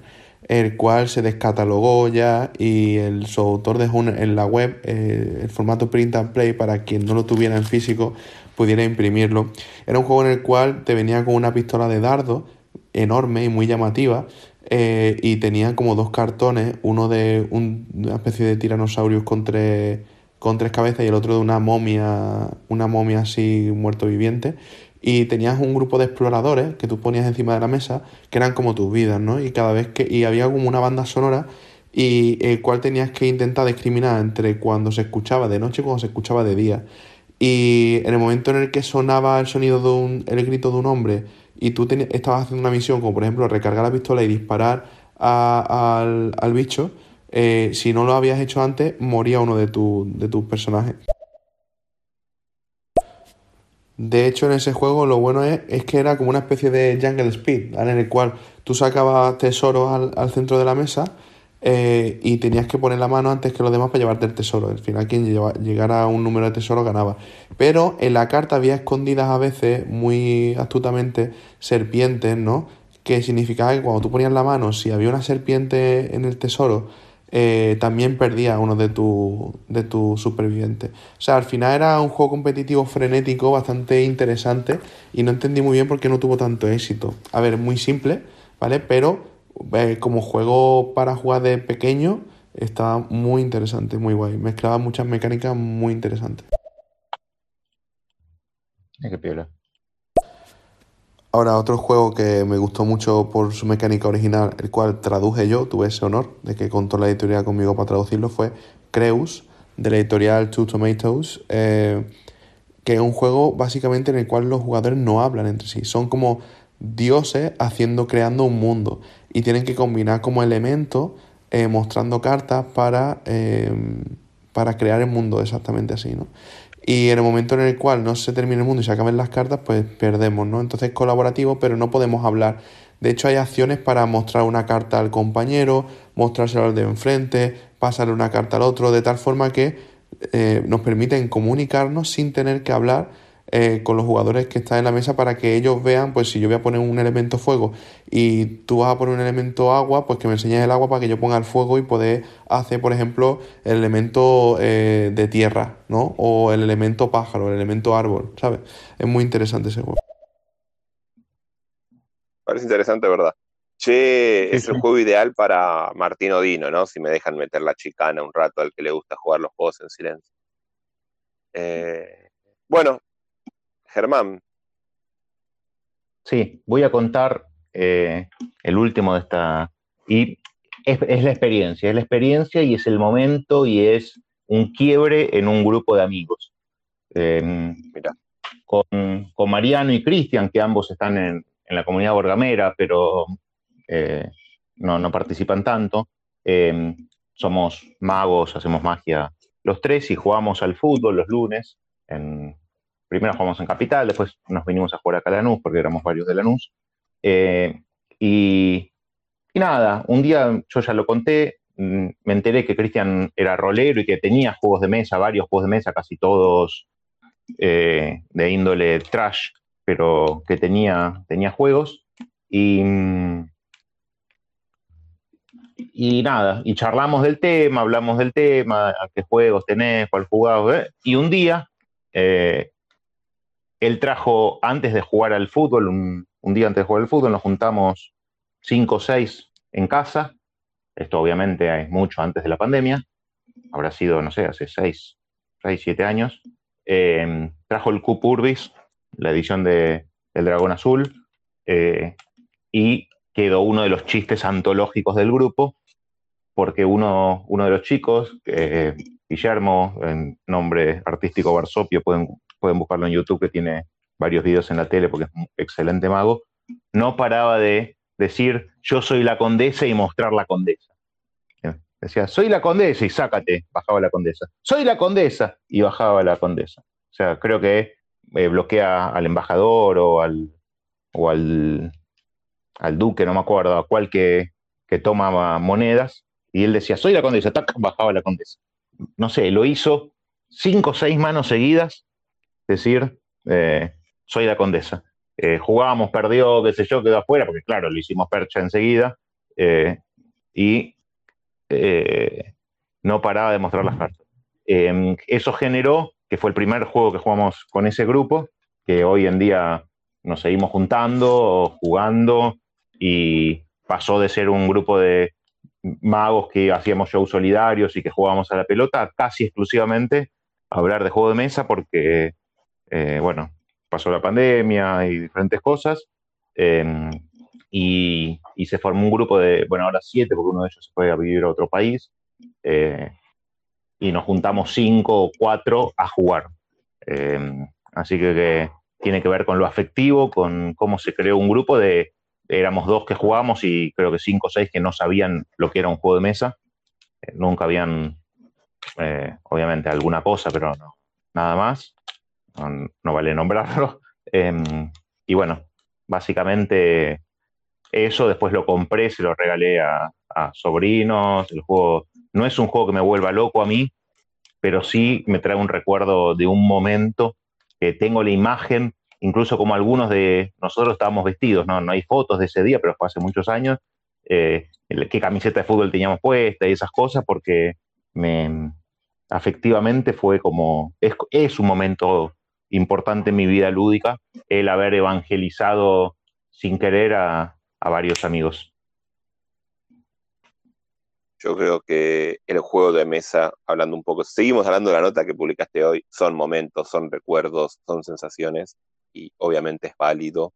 J: el cual se descatalogó ya y el, su autor dejó en la web eh, el formato print and play para quien no lo tuviera en físico pudiera imprimirlo. Era un juego en el cual te venía con una pistola de dardo enorme y muy llamativa eh, y tenía como dos cartones, uno de una especie de tiranosaurios con tres, con tres cabezas y el otro de una momia, una momia así muerto viviente. Y tenías un grupo de exploradores que tú ponías encima de la mesa, que eran como tus vidas, ¿no? Y cada vez que. Y había como una banda sonora y el cual tenías que intentar discriminar entre cuando se escuchaba de noche y cuando se escuchaba de día. Y en el momento en el que sonaba el sonido de un, el grito de un hombre y tú estabas haciendo una misión, como por ejemplo recargar la pistola y disparar al, bicho, eh, si no lo habías hecho antes, moría uno de, de tus personajes. De hecho, en ese juego lo bueno es, es, que era como una especie de Jungle Speed, en el cual tú sacabas tesoros al, al centro de la mesa eh, y tenías que poner la mano antes que los demás para llevarte el tesoro. Al final, quien llegara a un número de tesoro ganaba. Pero en la carta había escondidas a veces, muy astutamente, serpientes, ¿no? Que significaba que cuando tú ponías la mano, si había una serpiente en el tesoro, eh, también perdía uno de tus de tu supervivientes. O sea, al final era un juego competitivo frenético, bastante interesante, y no entendí muy bien por qué no tuvo tanto éxito. A ver, muy simple, ¿vale? Pero eh, como juego para jugar de pequeño, está muy interesante, muy guay. Mezclaba muchas mecánicas muy interesantes.
C: Qué piola.
J: Ahora, otro juego que me gustó mucho por su mecánica original, el cual traduje yo, tuve ese honor de que contó la editorial conmigo para traducirlo, fue Creus, de la editorial Two Tomatoes, eh, que es un juego básicamente en el cual los jugadores no hablan entre sí. Son como dioses haciendo, creando un mundo y tienen que combinar como elementos eh, mostrando cartas para, eh, para crear el mundo exactamente así, ¿no? Y en el momento en el cual no se termine el mundo y se acaben las cartas, pues perdemos, ¿no? Entonces es colaborativo, pero no podemos hablar. De hecho, hay acciones para mostrar una carta al compañero, mostrárselo al de enfrente, pasarle una carta al otro, de tal forma que eh, nos permiten comunicarnos sin tener que hablar eh, con los jugadores que están en la mesa para que ellos vean, pues si yo voy a poner un elemento fuego y tú vas a poner un elemento agua, pues que me enseñes el agua para que yo ponga el fuego y poder hacer, por ejemplo, el elemento eh, de tierra, ¿no? O el elemento pájaro, el elemento árbol, ¿sabes? Es muy interesante ese juego.
B: Parece interesante, ¿verdad? Che, es el juego ideal para Martín Odino, ¿no? Si me dejan meter la chicana un rato al que le gusta jugar los juegos en silencio. Eh, bueno, Germán.
C: Sí, voy a contar eh, el último de esta. Y es, la experiencia, es la experiencia y es el momento y es un quiebre en un grupo de amigos. Em, con, Mariano y Cristian, que ambos están en, la comunidad borgamera, pero eh, no, no, participan tanto. Em, somos magos, hacemos magia los tres y jugamos al fútbol los lunes en, primero jugamos en Capital, después nos vinimos a jugar acá a Lanús, porque éramos varios de Lanús. Eh, y, nada, un día yo ya lo conté, mm, me enteré que Cristian era rolero y que tenía juegos de mesa, varios juegos de mesa, casi todos eh, de índole trash, pero que tenía, tenía juegos. Y, nada, y charlamos del tema, hablamos del tema, qué juegos tenés, cuál jugabas. ¿eh? Y un día él trajo, antes de jugar al fútbol, un, día antes de jugar al fútbol, nos juntamos cinco o seis en casa. Esto obviamente es mucho antes de la pandemia. Habrá sido, no sé, hace seis, seis siete años. Eh, trajo el Cup Urbis, la edición de El Dragón Azul, eh, y quedó uno de los chistes antológicos del grupo, porque uno, uno de los chicos, Guillermo, en nombre artístico Barsopio, pueden pueden buscarlo en YouTube, que tiene varios videos en la tele porque es un excelente mago, no paraba de decir yo soy la condesa y mostrar la condesa. Decía, soy la condesa y sácate, bajaba la condesa. Soy la condesa y bajaba la condesa. O sea, creo que eh, bloquea al embajador o al, o al, duque, no me acuerdo, a cual que, que tomaba monedas, y él decía, soy la condesa, bajaba la condesa. No sé, lo hizo cinco o seis manos seguidas decir, eh, soy la condesa. Eh, jugábamos, perdió, qué sé yo, quedó afuera, porque claro, lo hicimos percha enseguida, eh, y no paraba de mostrar las cartas. Em, eso generó, que fue el primer juego que jugamos con ese grupo, que hoy en día nos seguimos juntando, jugando, y pasó de ser un grupo de magos que hacíamos shows solidarios y que jugábamos a la pelota casi exclusivamente a hablar de juego de mesa porque, eh, bueno, pasó la pandemia y diferentes cosas. Em, y, se formó un grupo de, bueno, ahora siete, porque uno de ellos se fue a vivir a otro país. Eh, y nos juntamos cinco o cuatro a jugar. Em, así que, tiene que ver con lo afectivo, con cómo se creó un grupo de, éramos dos que jugábamos y creo que cinco o seis que no sabían lo que era un juego de mesa. Eh, nunca habían, eh, obviamente, alguna cosa, pero no, nada más. No, vale nombrarlo. Em, y bueno, básicamente eso después lo compré, se lo regalé a, sobrinos. El juego no es un juego que me vuelva loco a mí, pero sí me trae un recuerdo de un momento que tengo la imagen incluso como algunos de nosotros estábamos vestidos, no, no hay fotos de ese día, pero fue hace muchos años, eh, qué camiseta de fútbol teníamos puesta y esas cosas, porque me, afectivamente fue como, es, un momento importante en mi vida lúdica, el haber evangelizado sin querer a, varios amigos.
B: Yo creo que el juego de mesa, hablando un poco, seguimos hablando de la nota que publicaste hoy, son momentos, son recuerdos, son sensaciones y obviamente es válido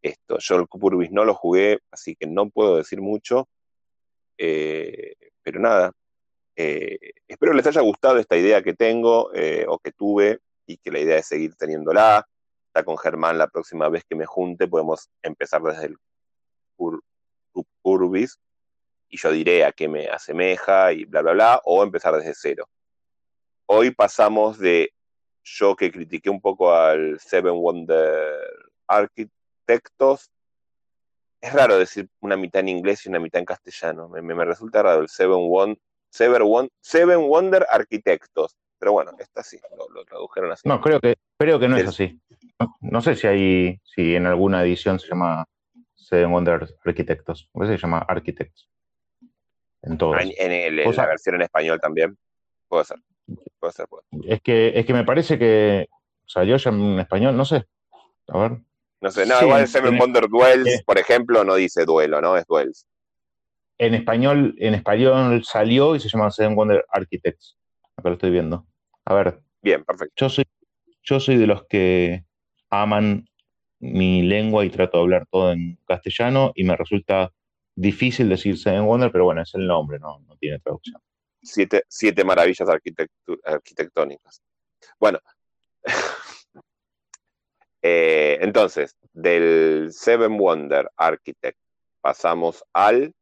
B: esto. Yo el Cupurbis no lo jugué, así que no puedo decir mucho, eh, pero nada, eh, espero les haya gustado esta idea que tengo eh, o que tuve y que la idea es seguir teniéndola. Está con Germán la próxima vez que me junte, podemos empezar desde el Cupurbis y yo diré a qué me asemeja y bla, bla, bla, o empezar desde cero. Hoy pasamos de yo que critiqué un poco al Seven Wonder Arquitectos, es raro decir una mitad en inglés y una mitad en castellano. Me, me resulta raro el Seven, One, Seven, Seven Wonder Arquitectos. Pero bueno, está así, lo, tradujeron así.
C: No, creo que, creo que no es así. No, sé si hay, si en alguna edición se llama Seven Wonder Arquitectos. O se llama Architects. En todos.
B: En, en la versión en español también. Puede ser.
C: Es que, es que me parece que salió ya en español, no sé. A ver.
B: No sé, no, igual Seven Wonder Duels, por ejemplo, no dice duelo, ¿no? Es duels.
C: En español, en español salió y se llama Seven Wonder Architects. Acá lo estoy viendo. A ver.
B: Bien, perfecto.
C: Yo soy, yo soy de los que aman mi lengua y trato de hablar todo en castellano y me resulta difícil decir Seven Wonder, pero bueno, es el nombre, no, no tiene traducción
B: siete, siete maravillas arquitectónicas. Bueno, eh, entonces, del Seven Wonder Architect pasamos al...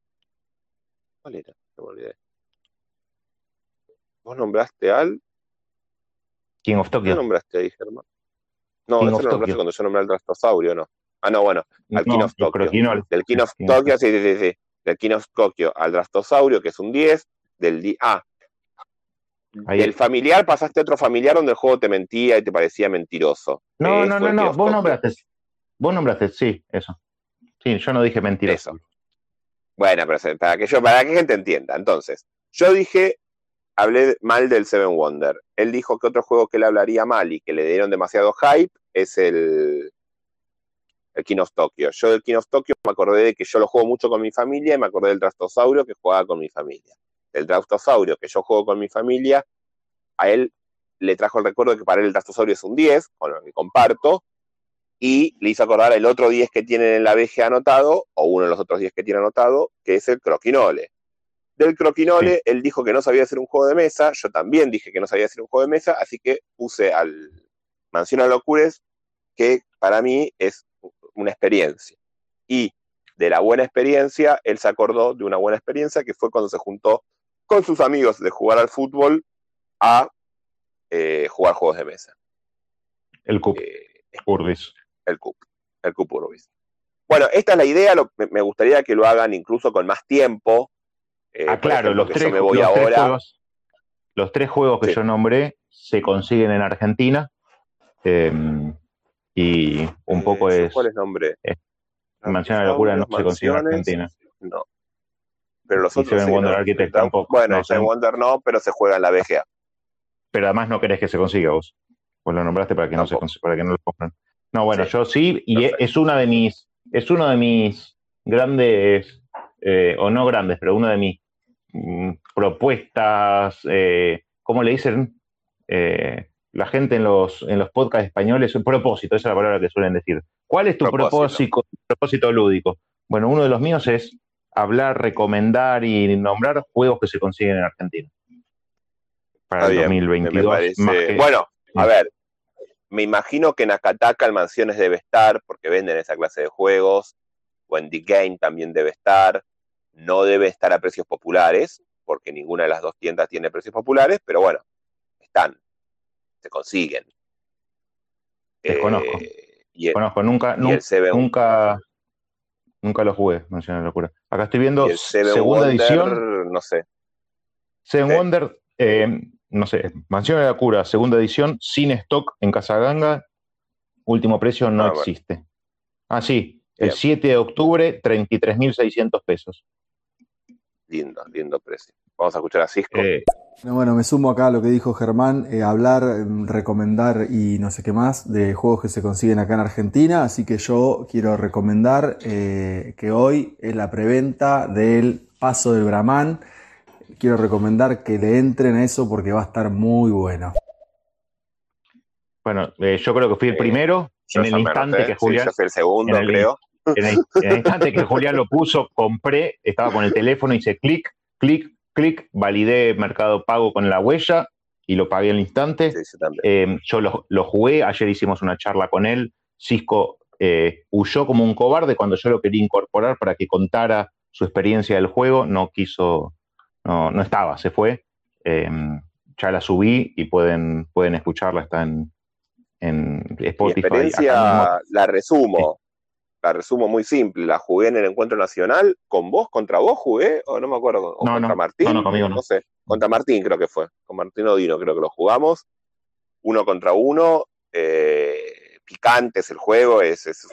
B: ¿Cuál era? Me olvidé. ¿Vos nombraste al...
C: King of Tokyo.
B: ¿Qué nombraste ahí, Germán? No, King lo nombraste cuando yo nombré al Drastosaurio, ¿no? Ah, no, bueno, al King of Tokyo. Del King of Tokyo, sí, sí, sí, sí. Del King of Tokyo al Drastosaurio, que es un 10, del día. Ah, del familiar pasaste a otro familiar donde el juego te mentía y te parecía mentiroso.
C: No, no, no, no, vos nombraste. Vos nombraste, sí, eso. Sí, yo no dije mentiroso.
B: Bueno, pero para que yo, para que gente entienda. Entonces, yo dije, hablé mal del Seven Wonder. Él dijo que otro juego que le hablaría mal y que le dieron demasiado hype es el, el King of. Yo del King of me acordé de que yo lo juego mucho con mi familia y me acordé del Trastosaurio que jugaba con mi familia el Draustosaurio que yo juego con mi familia, a él le trajo el recuerdo de que para él el Draustosaurio es un 10, con lo que comparto, y le hizo acordar el otro 10 que tienen en la BG anotado, o uno de los otros 10 que tiene anotado, que es el Croquinole. Del Croquinole, él dijo que no sabía hacer un juego de mesa, yo también dije que no sabía hacer un juego de mesa, así que puse al Mansión a Locures, que para mí es una experiencia. Y de la buena experiencia, él se acordó de una buena experiencia que fue cuando se juntó con sus amigos de jugar al fútbol a eh, jugar juegos de mesa.
C: El CUP. Eh, Urbis.
B: El CUP. El CUP Urbis. Bueno, esta es la idea. me gustaría que lo hagan incluso con más tiempo.
C: Eh, ah, claro, los, tres, me voy ahora. Tres juegos, los tres juegos que yo nombré se consiguen en Argentina. Em, y un poco es.
B: ¿Cuál es el nombre?
C: Mansión de la Locura no se consigue en Argentina.
B: No pero los otros.
C: Seven Wonder Architect tampoco.
B: Bueno, Seven Wonder no, pero se juega en la BGA.
C: Pero además no querés que se consiga vos. Pues lo nombraste para que no se para que no lo compren. No, bueno, yo sí, y es una de mis, es uno de mis grandes, eh, o no grandes, pero una de mis mm, propuestas, eh, ¿cómo le dicen? Eh, la gente en los, en los podcasts españoles, un propósito, esa es la palabra que suelen decir. ¿Cuál es tu propósito, propósito lúdico? Bueno, uno de los míos es hablar, recomendar y nombrar juegos que se consiguen en Argentina.
B: Para el 2022. Bueno, a ver, me imagino que en Akataka el Mansiones debe estar, porque venden esa clase de juegos. The Game también debe estar. No debe estar a precios populares, porque ninguna de las dos tiendas tiene precios populares, pero bueno, están, se consiguen.
C: Desconozco. Eh, conozco, nunca, nunca, nunca lo jugué, Mansiones de Locura. Acá estoy viendo segunda edición.
B: No sé.
C: Seven Wonder, eh, no sé, Mansión de la Cura, segunda edición, sin stock en Casaganga, último precio no ah, existe. Ah, sí, el 7 de octubre, 33.600 pesos.
B: Lindo, lindo precio. Vamos a escuchar a Cisco.
E: Eh, bueno, me sumo acá a lo que dijo Germán, eh, hablar, em, recomendar y no sé qué más de juegos que se consiguen acá en Argentina, así que yo quiero recomendar eh, que hoy es la preventa del Paso del Brahman quiero recomendar que le entren a eso porque va a estar muy bueno.
C: Bueno, eh, yo creo que fui el primero. en el instante que Julián.
B: el segundo, creo.
C: En el, instante que Julián lo puso, compré, estaba con el teléfono, hice clic, clic, clic, validé Mercado Pago con la huella y lo pagué al instante. Em, yo lo, jugué, ayer hicimos una charla con él. Cisco eh, huyó como un cobarde cuando yo lo quería incorporar para que contara su experiencia del juego, no quiso, no, no estaba, se fue. Em, ya la subí y pueden, pueden escucharla, está en, en Spotify.
B: Mi experiencia la resumo, la resumo muy simple. La jugué en el encuentro nacional, con vos, contra vos jugué, o no me acuerdo, contra Martín.
C: No, conmigo no.
B: sé, contra Martín creo que fue, con Martín Odino creo que lo jugamos, uno contra uno. Eh, picante es el juego, es, es,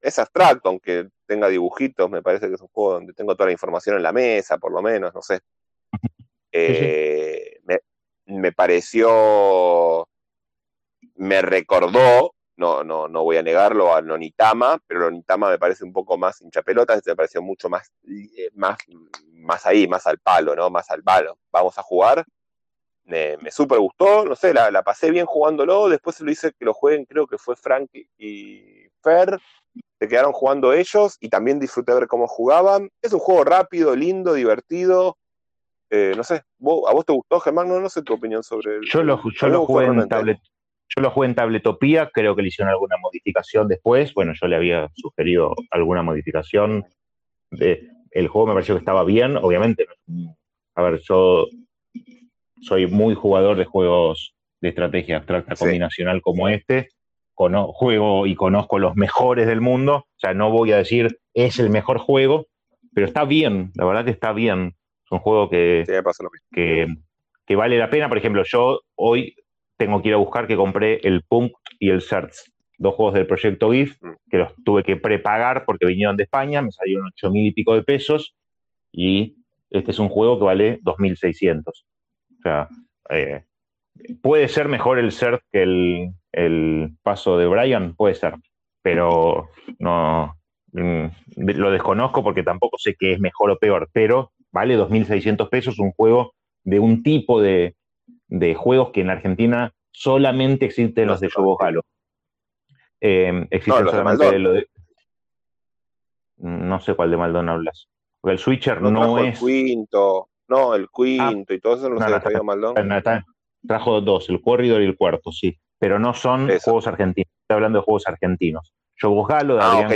B: es abstracto, aunque tenga dibujitos, me parece que es un juego donde tengo toda la información en la mesa, por lo menos, no sé. Eh, me, pareció, me recordó, no, no, no voy a negarlo, a Nonitama, pero Nonitama me parece un poco más hinchapelotas, este me pareció mucho más, eh, más, más ahí, más al palo, ¿no? Más al palo. Vamos a jugar. Me, me súper gustó, no sé, la, pasé bien jugándolo, después se lo hice que lo jueguen, creo que fue Frank y Fer, se quedaron jugando ellos y también disfruté ver cómo jugaban. Es un juego rápido, lindo, divertido, eh, no sé, ¿a vos te gustó, Germán? No, sé tu opinión sobre el,
C: Yo lo, yo lo jugué en tablet. Yo lo jugué en Tabletopía, creo que le hicieron alguna modificación después. Bueno, yo le había sugerido alguna modificación. De, el juego me pareció que estaba bien, obviamente. A ver, yo soy muy jugador de juegos de estrategia abstracta combinacional como este. juego y conozco los mejores del mundo. O sea, no voy a decir es el mejor juego, pero está bien, la verdad que está bien. Es un juego que, que, vale la pena. Por ejemplo, yo hoy tengo que ir a buscar que compré el Punk y el Search, dos juegos del proyecto GIF, mm. que los tuve que prepagar porque vinieron de España, me salieron ocho mil y pico de pesos, y este es un juego que vale 2.600. O sea, eh, puede ser mejor el Search que el, el paso de Brian, puede ser, pero no mm, lo desconozco porque tampoco sé qué es mejor o peor, pero vale 2.600 pesos un juego de un tipo de, juegos que en Argentina solamente existen los de Yobo Galo. Eh, existen no, solamente de lo de. No sé cuál de Maldon hablas. Porque el Switcher no, es.
B: El quinto, no, el quinto y todo eso no, se trajo Maldon.
C: trajo dos, el Corridor y el cuarto, sí. Pero no son juegos argentinos. Estoy hablando de juegos argentinos. Yobo Galo de ah,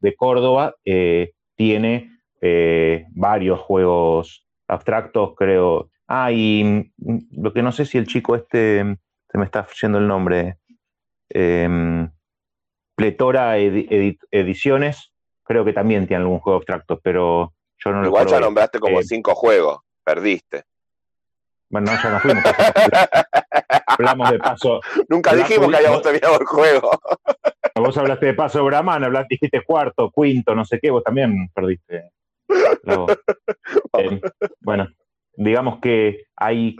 C: De, Córdoba eh, tiene eh, varios juegos abstractos, creo. Ah, y mm, lo que no sé si el chico este, se me está yendo el nombre, em, Pletora Ediciones, creo que también tiene algún juego abstracto, pero yo no lo
B: Igual ya nombraste como eh, cinco juegos, perdiste.
C: Bueno, ya no fuimos. hablamos de paso.
B: Nunca dijimos que hayamos terminado el juego.
C: vos hablaste de paso Brahman, hablaste, dijiste cuarto, quinto, no sé qué, vos también perdiste. Eh, bueno, digamos que hay,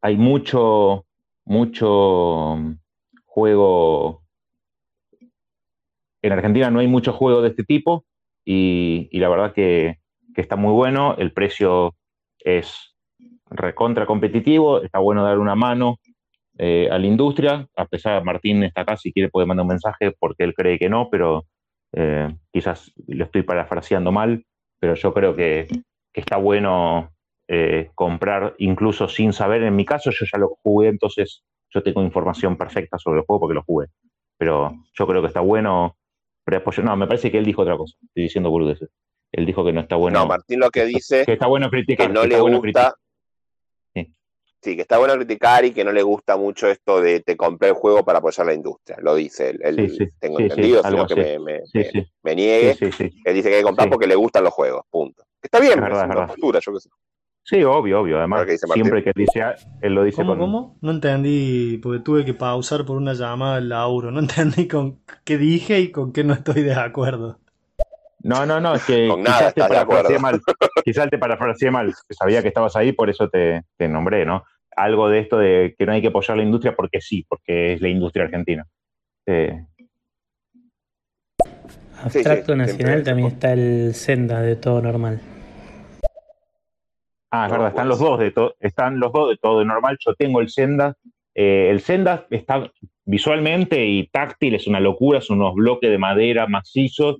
C: hay mucho, mucho juego. En Argentina no hay mucho juego de este tipo. y, la verdad que, está muy bueno, el precio es recontra competitivo, está bueno dar una mano eh, a la industria, a pesar de Martín está acá, si quiere puede mandar un mensaje porque él cree que no, pero eh, quizás lo estoy parafraseando mal, pero yo creo que, está bueno eh, comprar incluso sin saber, en mi caso yo ya lo jugué, entonces yo tengo información perfecta sobre el juego porque lo jugué, pero yo creo que está bueno no, me parece que él dijo otra cosa. Estoy diciendo boludeces. Él dijo que no está bueno.
B: No, Martín lo que dice.
C: Que está bueno criticar.
B: Que no le gusta. Sí. que está bueno criticar y que no le gusta mucho esto de te compré el juego para apoyar la industria. Lo dice él. tengo entendido, sino que me, me, me, niegue. Él dice que hay que comprar porque le gustan los juegos. Punto. Está bien, es verdad, es verdad. Postura, yo qué sé.
C: Sí, obvio, obvio. Además, siempre que dice, él lo dice
G: ¿Cómo, ¿Cómo? No entendí, porque tuve que pausar por una llamada del Lauro. No entendí con qué dije y con qué no estoy de acuerdo.
C: No, no, no, es que quizás, te parafraseé mal, quizás te parafraseé mal. Sabía que estabas ahí, por eso te, nombré, ¿no? Algo de esto de que no hay que apoyar la industria porque sí, porque es la industria argentina. Eh.
K: Abstracto Nacional también está el Senda de todo normal.
C: Ah, es verdad, están los dos de todo, están los dos de todo normal. Yo tengo el Senda. Eh, el Senda está visualmente y táctil, es una locura, son unos bloques de madera macizos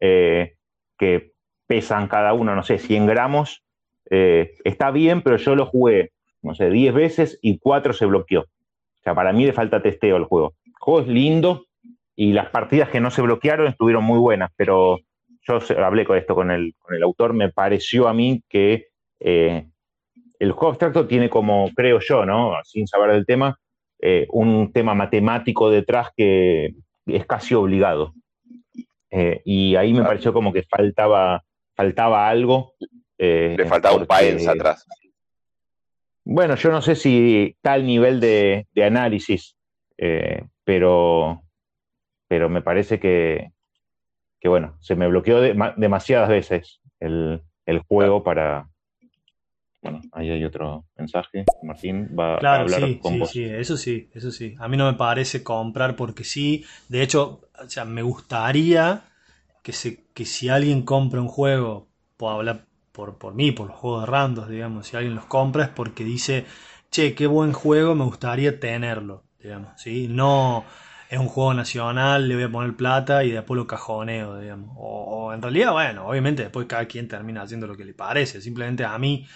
C: eh, que pesan cada uno, no sé, 100 gramos. Eh, está bien, pero yo lo jugué, no sé, 10 veces y 4 se bloqueó. O sea, para mí le falta testeo el juego. El juego es lindo y las partidas que no se bloquearon estuvieron muy buenas, pero yo hablé con esto con el, con el autor, me pareció a mí que eh, el juego abstracto tiene como, creo yo, ¿no? sin saber del tema, eh, un tema matemático detrás que es casi obligado. Eh, y ahí me pareció como que faltaba, faltaba algo.
B: Le faltaba un país atrás.
C: Bueno, yo no sé si tal nivel de, análisis, pero, pero me parece que, que, bueno, se me bloqueó demasiadas veces el, el juego para, bueno, ahí hay otro mensaje. Martín va a hablar
G: sí,
C: con
G: sí,
C: vos.
G: Sí, eso sí, eso sí. A mí no me parece comprar porque sí. De hecho, o sea, me gustaría que, se, que si alguien compra un juego, puedo hablar por, por mí, por los juegos de randos, digamos, si alguien los compra es porque dice, che, qué buen juego, me gustaría tenerlo, digamos, ¿sí? No es un juego nacional, le voy a poner plata y después lo cajoneo, digamos. O, o en realidad, bueno, obviamente después cada quien termina haciendo lo que le parece. Simplemente a mí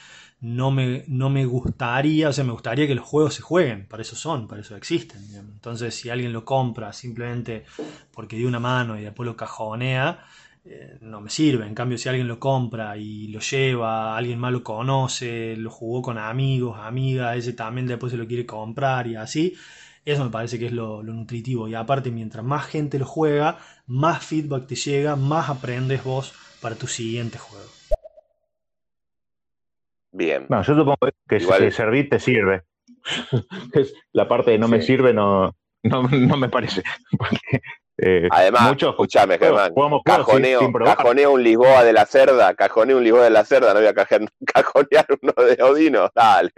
G: no me, no me gustaría, o sea, me gustaría que los juegos se jueguen, para eso son, para eso existen. Entonces, si alguien lo compra simplemente porque dio una mano y después lo cajonea, eh, no me sirve. En cambio, si alguien lo compra y lo lleva, alguien más lo conoce, lo jugó con amigos, amigas, ese también después se lo quiere comprar y así, eso me parece que es lo, lo nutritivo. Y aparte, mientras más gente lo juega, más feedback te llega, más aprendes vos para tu siguiente juego.
B: Bien.
C: No, yo supongo que si servir te sirve. la parte de no me sirve no, no, no, me parece.
B: Eh, Además, muchos, escúchame, Germán, cajoneo, un Lisboa de la Cerda, cajoneo un Lisboa de la Cerda, no voy a cajonear uno de Odino, dale.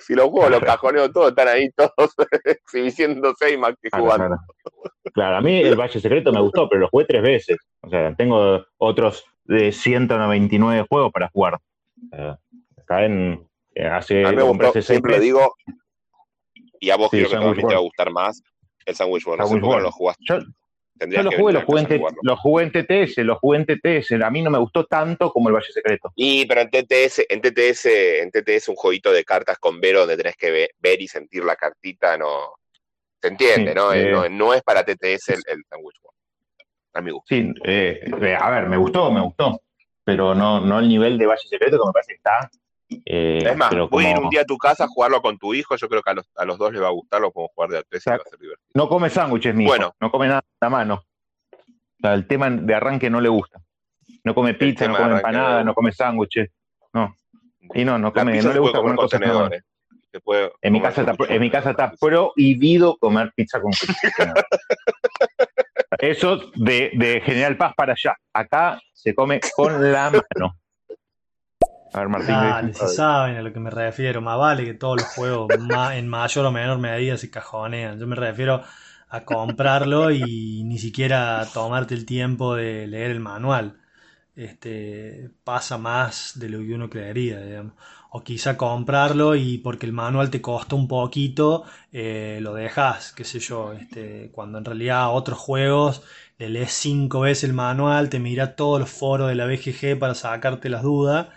B: Si los juegos los cajoneo todos, están ahí todos exhibiéndose y más que jugando.
C: Claro, a mí el Valle Secreto me gustó, pero lo jugué tres veces. O sea, tengo otros de 199 juegos para jugar. Caen eh, hace.
B: A mí me gustó, siempre digo, y a vos creo que también te va a gustar más, el Sandwich World. No sé lo jugaste.
C: Yo, yo lo jugué, lo jugué, en lo jugué en TTS, lo jugué en TTS. A mí no me gustó tanto como el Valle Secreto.
B: Y, pero en TTS, en TTS, en TTS un jueguito de cartas con Vero donde tenés que ver, y sentir la cartita, no. Se entiende, ¿no? Eh, ¿no? ¿no? es para TTS el, el Sandwich World. A mi gusto.
C: Sí, eh, a ver, me gustó, me gustó. Pero no, no el nivel de Valle Secreto que me parece que está
B: eh, es más, voy a ir un día a tu casa a jugarlo con tu hijo, yo creo que a los, a los dos les va a gustar, lo podemos jugar de a tres va a ser divertido.
C: No come sándwiches, mi bueno. no come nada a mano. el tema de arranque no le gusta. No come pizza, no come empanada, no come sándwiches. No. Y no, no come, no le gusta comer cosas en, mi casa está, en mi casa está prohibido comer pizza con. Eso de, de General Paz para allá. Acá se come con la mano.
G: A ver, Martín. Dale, si saben a lo que me refiero. Más vale que todos los juegos en mayor o menor medida se cajonean. Yo me refiero a comprarlo y ni siquiera tomarte el tiempo de leer el manual. este, pasa más de lo que uno creería, digamos. O quizá comprarlo y porque el manual te costa un poquito, eh, lo dejas, qué sé yo, este, cuando en realidad otros juegos le lees cinco veces el manual, te mira todos los foros de la BGG para sacarte las dudas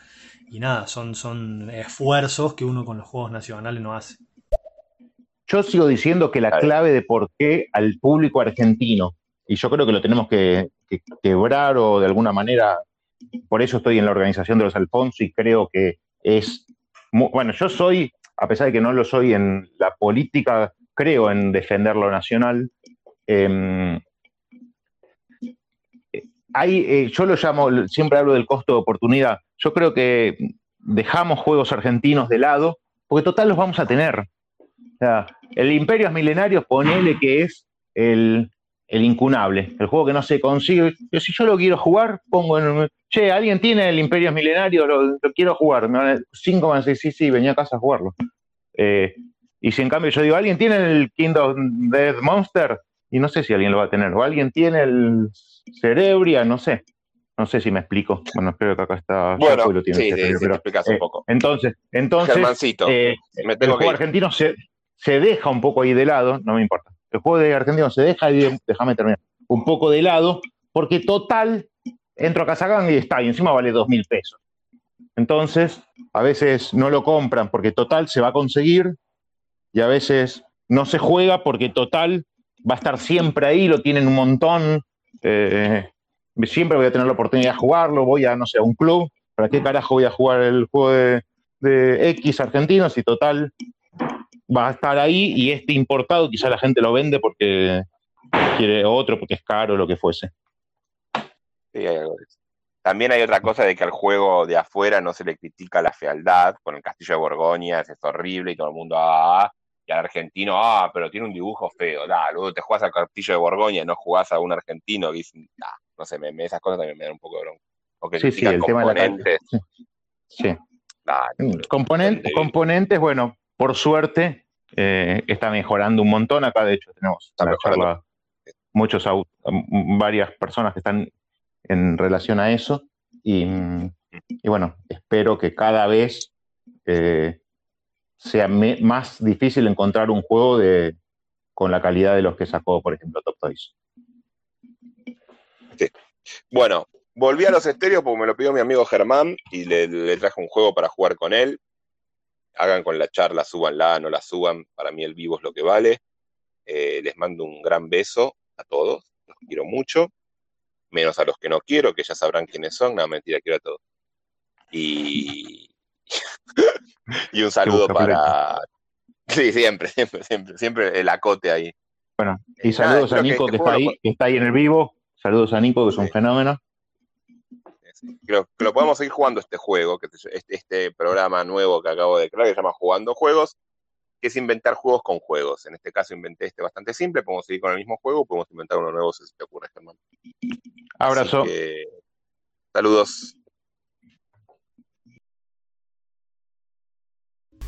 G: y nada, son, son esfuerzos que uno con los juegos nacionales no hace.
C: Yo sigo diciendo que la clave de por qué al público argentino, y yo creo que lo tenemos que, quebrar o de alguna manera, por eso estoy en la organización de los Alfonso y creo que es, bueno, yo soy, a pesar de que no lo soy en la política, creo en defender lo nacional. Em, hay, eh, yo lo llamo, siempre hablo del costo de oportunidad. Yo creo que dejamos juegos argentinos de lado, porque total los vamos a tener. O sea, el Imperios Milenarios, ponele que es el, incunable, el juego que no se consigue. Pero si yo lo quiero jugar, pongo en. Che, ¿alguien tiene el Imperios Milenarios? Lo, quiero jugar. cinco van a sí, sí, venía a casa a jugarlo. Eh, y si en cambio yo digo, ¿alguien tiene el Kingdom Dead Monster? Y no sé si alguien lo va a tener. O alguien tiene el Cerebria, no sé. No sé si me explico. Bueno, espero que acá está.
B: Bueno, lo tiene sí, sí, pero, explicas un eh, poco.
C: Entonces, entonces eh, el juego argentino se, se, deja un poco ahí de lado, no me importa. El juego de argentino se deja, y déjame terminar, un poco de lado, porque total, entro a Casagang y está, y encima vale dos mil pesos. Entonces, a veces no lo compran porque total se va a conseguir, y a veces no se juega porque total va a estar siempre ahí, lo tienen un montón. Eh, siempre voy a tener la oportunidad de jugarlo, voy a, no sé, a un club, ¿para qué carajo voy a jugar el juego de, X argentinos y total va a estar ahí y este importado quizá la gente lo vende porque quiere otro, porque es caro, lo que fuese.
B: También hay otra cosa de que al juego de afuera no se le critica la fealdad, con el castillo de Borgoña es horrible y todo el mundo, ah, ah y al argentino, ah, pero tiene un dibujo feo, da, luego te jugás al castillo de Borgoña y no jugás a un argentino que dice, no sé, me, esas cosas también me dan un poco de bronca.
C: Sí, sí, el tema de la Sí. Mm, componentes, bueno, por suerte eh, está mejorando un montón. Acá, de hecho, tenemos charla, muchos, varias personas que están en relación a eso. Y, mm, bueno, espero que cada vez eh, sea más difícil encontrar un juego de, con la calidad de los que sacó, por ejemplo, Top Toys.
B: Bueno, volví a los estéreos porque me lo pidió mi amigo Germán y le, traje un juego para jugar con él. Hagan con la charla, súbanla, no la suban. Para mí el vivo es lo que vale. Eh, les mando un gran beso a todos. Los quiero mucho. Menos a los que no quiero, que ya sabrán quiénes son. No, mentira, quiero a todos. Y, y un saludo para. Sí, siempre, siempre, siempre, siempre el acote ahí.
C: Bueno, y saludos a Nico que, está ahí, que está ahí en el vivo. Saludos a Nico, que es un fenómeno.
B: Creo que lo podemos seguir jugando este juego, que este, este, programa nuevo que acabo de crear, que se llama Jugando Juegos, que es inventar juegos con juegos. En este caso inventé este bastante simple, podemos seguir con el mismo juego, podemos inventar uno nuevo si se te ocurre, Germán.
C: Abrazo.
B: saludos.